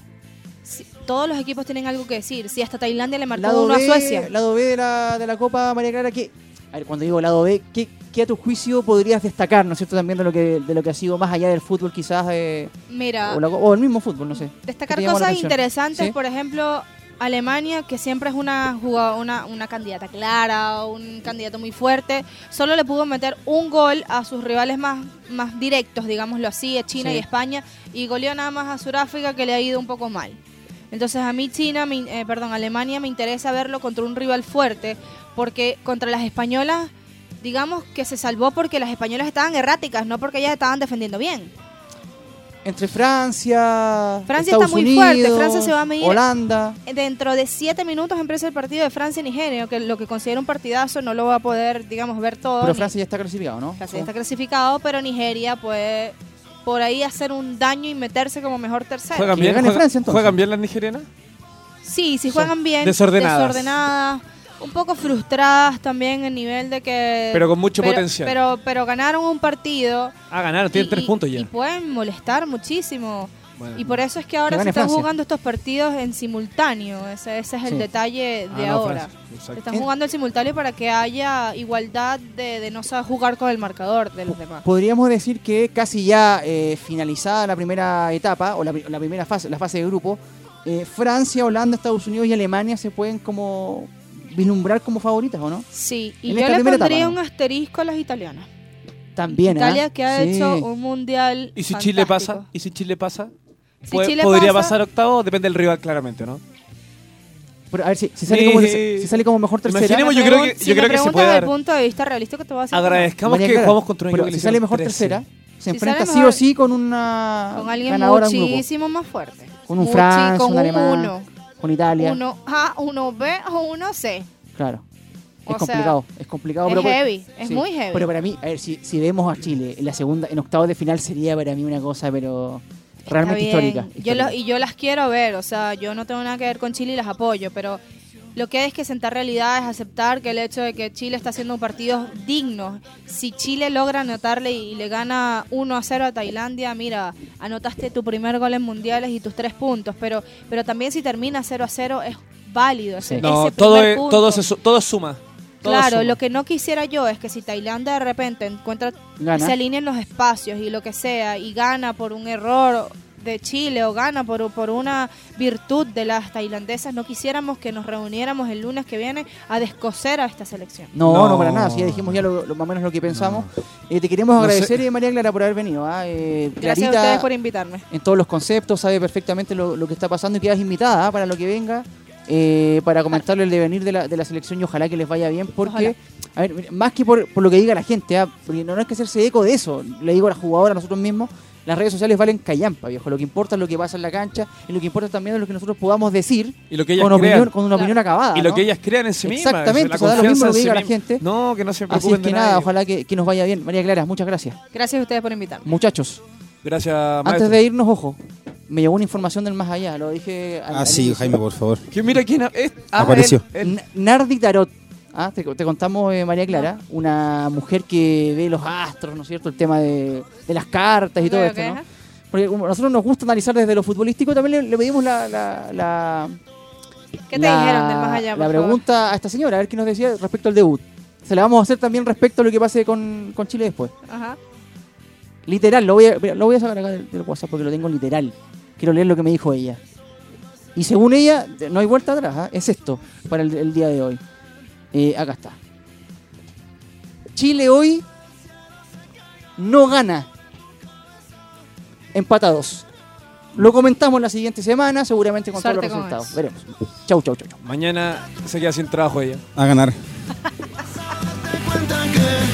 Sí, todos los equipos tienen algo que decir. Si hasta Tailandia le marcó Lado uno B, a Suecia. lado B de la, de la Copa María Clara, que, a ver, cuando digo lado B, ¿qué, qué a tu juicio podrías destacar, ¿no es cierto? También de lo que, de lo que ha sido más allá del fútbol, quizás, eh, Mira, o, la- o el mismo fútbol, no sé. destacar ¿Qué te llamó la cosas interesantes, ¿Sí? por ejemplo, Alemania, que siempre es una, una, una candidata clara, un candidato muy fuerte, solo le pudo meter un gol a sus rivales más, más directos, digámoslo así, a China Sí. y España, y goleó nada más a Sudáfrica que le ha ido un poco mal. Entonces a mí China, me in- eh, perdón, Alemania me interesa verlo contra un rival fuerte, porque contra las españolas, digamos que se salvó porque las españolas estaban erráticas, no porque ellas estaban defendiendo bien. Entre Francia, Francia Estados está muy Unidos, fuerte, Francia se va a medir- Holanda. Dentro de siete minutos empieza el partido de Francia y Nigeria, que lo que considero un partidazo no lo va a poder, digamos, ver todo. Pero Francia ya está clasificado, ¿no? Francia ya está clasificado, pero Nigeria puede por ahí hacer un daño y meterse como mejor tercero. ¿Juegan bien, gane juegan- Francia, entonces. ¿Juegan bien las nigerianas? Sí, si juegan bien, desordenadas. desordenadas, un poco frustradas también en nivel de que... Pero con mucho pero- potencial. Pero, pero ganaron un partido. Ah, ganaron, tienen y- 3 y- puntos ya. Y pueden molestar muchísimo. Bueno. Y por eso es que Que ahora se están Francia. jugando estos partidos en simultáneo. Ese, ese es el Sí. detalle Ah, de no, ahora. Se están jugando el simultáneo para que haya igualdad de, de no saber jugar con el marcador de los demás. Podríamos decir que casi ya eh, finalizada la primera etapa, o la, la primera fase, la fase de grupo, eh, Francia, Holanda, Estados Unidos y Alemania se pueden como vislumbrar como favoritas, ¿o no? Sí, y En yo le pondría etapa, un asterisco a las italianas. También, ¿ah? Italia que ha Sí. hecho un mundial. ¿Y si Chile pasa? ¿Y si Chile pasa? Si Chile ¿Podría pasa- pasar octavo? Depende del rival, claramente, ¿no? Pero, a ver, si, si sale, Sí. como, si sale como mejor tercera, Imaginemos, yo creo que- si yo me creo que se preguntas puede desde dar. el punto de vista realístico, te voy a decir que. Agradezcamos María que Clara, jugamos contra un pero equipo que le si sale hicieron mejor 13. tercera, se Si enfrenta sale sí o mejor- sí con una Con alguien ganadora de un grupo. muchísimo más fuerte. Con un Muchi- Francia, con un un alemán. uno. Con Italia. Uno A, uno B o uno C. Claro. O Es sea, complicado, es complicado. es pero por- heavy, es muy heavy. Pero para mí, a ver, si, si vemos a Chile en la segunda, en octavos de final sería para mí una cosa, pero realmente histórica. Yo lo- y yo las quiero ver, o sea, yo no tengo nada que ver con Chile y las apoyo, pero lo que hay es que sentar realidad es aceptar que el hecho de que Chile está haciendo un partido digno. Si Chile logra anotarle y le gana 1 a 0 a Tailandia, mira, anotaste tu primer gol en mundiales y tus tres puntos, pero, pero también si termina 0 a 0 es válido ese, No, ese todo, punto. todo, se su- todo suma. Claro, suma. lo que no quisiera yo es que si Tailandia de repente encuentra, Gana. se alineen los espacios y lo que sea, y gana por un error de Chile o gana por, por una virtud de las tailandesas, no quisiéramos que nos reuniéramos el lunes que viene a descoser a esta selección. No, no, No. para nada. Si ya dijimos ya lo, lo- más o menos lo que pensamos. Eh, te queremos No sé. agradecer, eh, María Clara, por haber venido. ¿ah? Eh, Gracias Clarita a ustedes por invitarme. en todos los conceptos, sabe perfectamente lo, lo que está pasando y quedas invitada ¿ah? para lo que venga, eh, para comentarle el devenir de la, de la selección y ojalá que les vaya bien, porque, Ojalá. a ver, más que por, por lo que diga la gente, ¿ah? porque no, no hay que hacerse eco de eso, le digo a la jugadora, a nosotros mismos, las redes sociales valen callampa, viejo. Lo que importa es lo que pasa en la cancha y lo que importa también es lo que nosotros podamos decir Y lo que ellas con, opinión, con una opinión acabada. Y lo ¿no? que ellas crean en sí mismas. Exactamente, la o sea, da lo mismo lo sí la gente. No, que no se Así preocupen es que de nada, nadie. ojalá que, que nos vaya bien. María Clara, muchas gracias. Gracias a ustedes por invitarme. Muchachos, Gracias, antes maestro. de irnos, ojo, me llegó una información del más allá, lo dije al- Ah, al sí, inicio. Jaime, por favor. Que mira quién es- ah, Apareció. Nardi Tarot. Ah, te, te contamos, eh, María Clara, una mujer que ve los astros, ¿no es cierto? El tema de, de las cartas y todo esto, ¿no? Porque como nosotros nos gusta analizar desde lo futbolístico, también le, le pedimos la, la, la- ¿Qué te la- dijeron del más allá, la favor? pregunta a esta señora, a ver qué nos decía respecto al debut. Se la vamos a hacer también respecto a lo que pase con, con Chile después. Ajá. Literal, lo voy, a, lo voy a sacar acá del, del WhatsApp porque lo tengo literal. Quiero leer lo que me dijo ella. Y según ella, no hay vuelta atrás, ¿ah? es esto para el, el día de hoy. Eh, acá está. Chile hoy no gana. Empatados. Lo comentamos la siguiente semana, seguramente con Suerte todos los resultados. Veremos. Chau, chau, chau, chau. Mañana se queda sin trabajo ella. A ganar.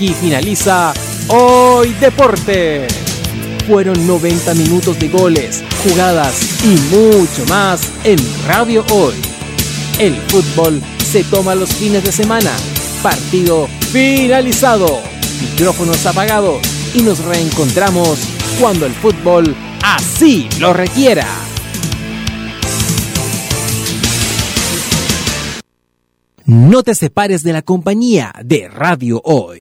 Aquí finaliza Hoy Deporte. Fueron 90 minutos de goles, jugadas y mucho más en Radio Hoy. El fútbol se toma los fines de semana. Partido finalizado. Micrófonos apagados y nos reencontramos cuando el fútbol así lo requiera. No te separes de la compañía de Radio Hoy.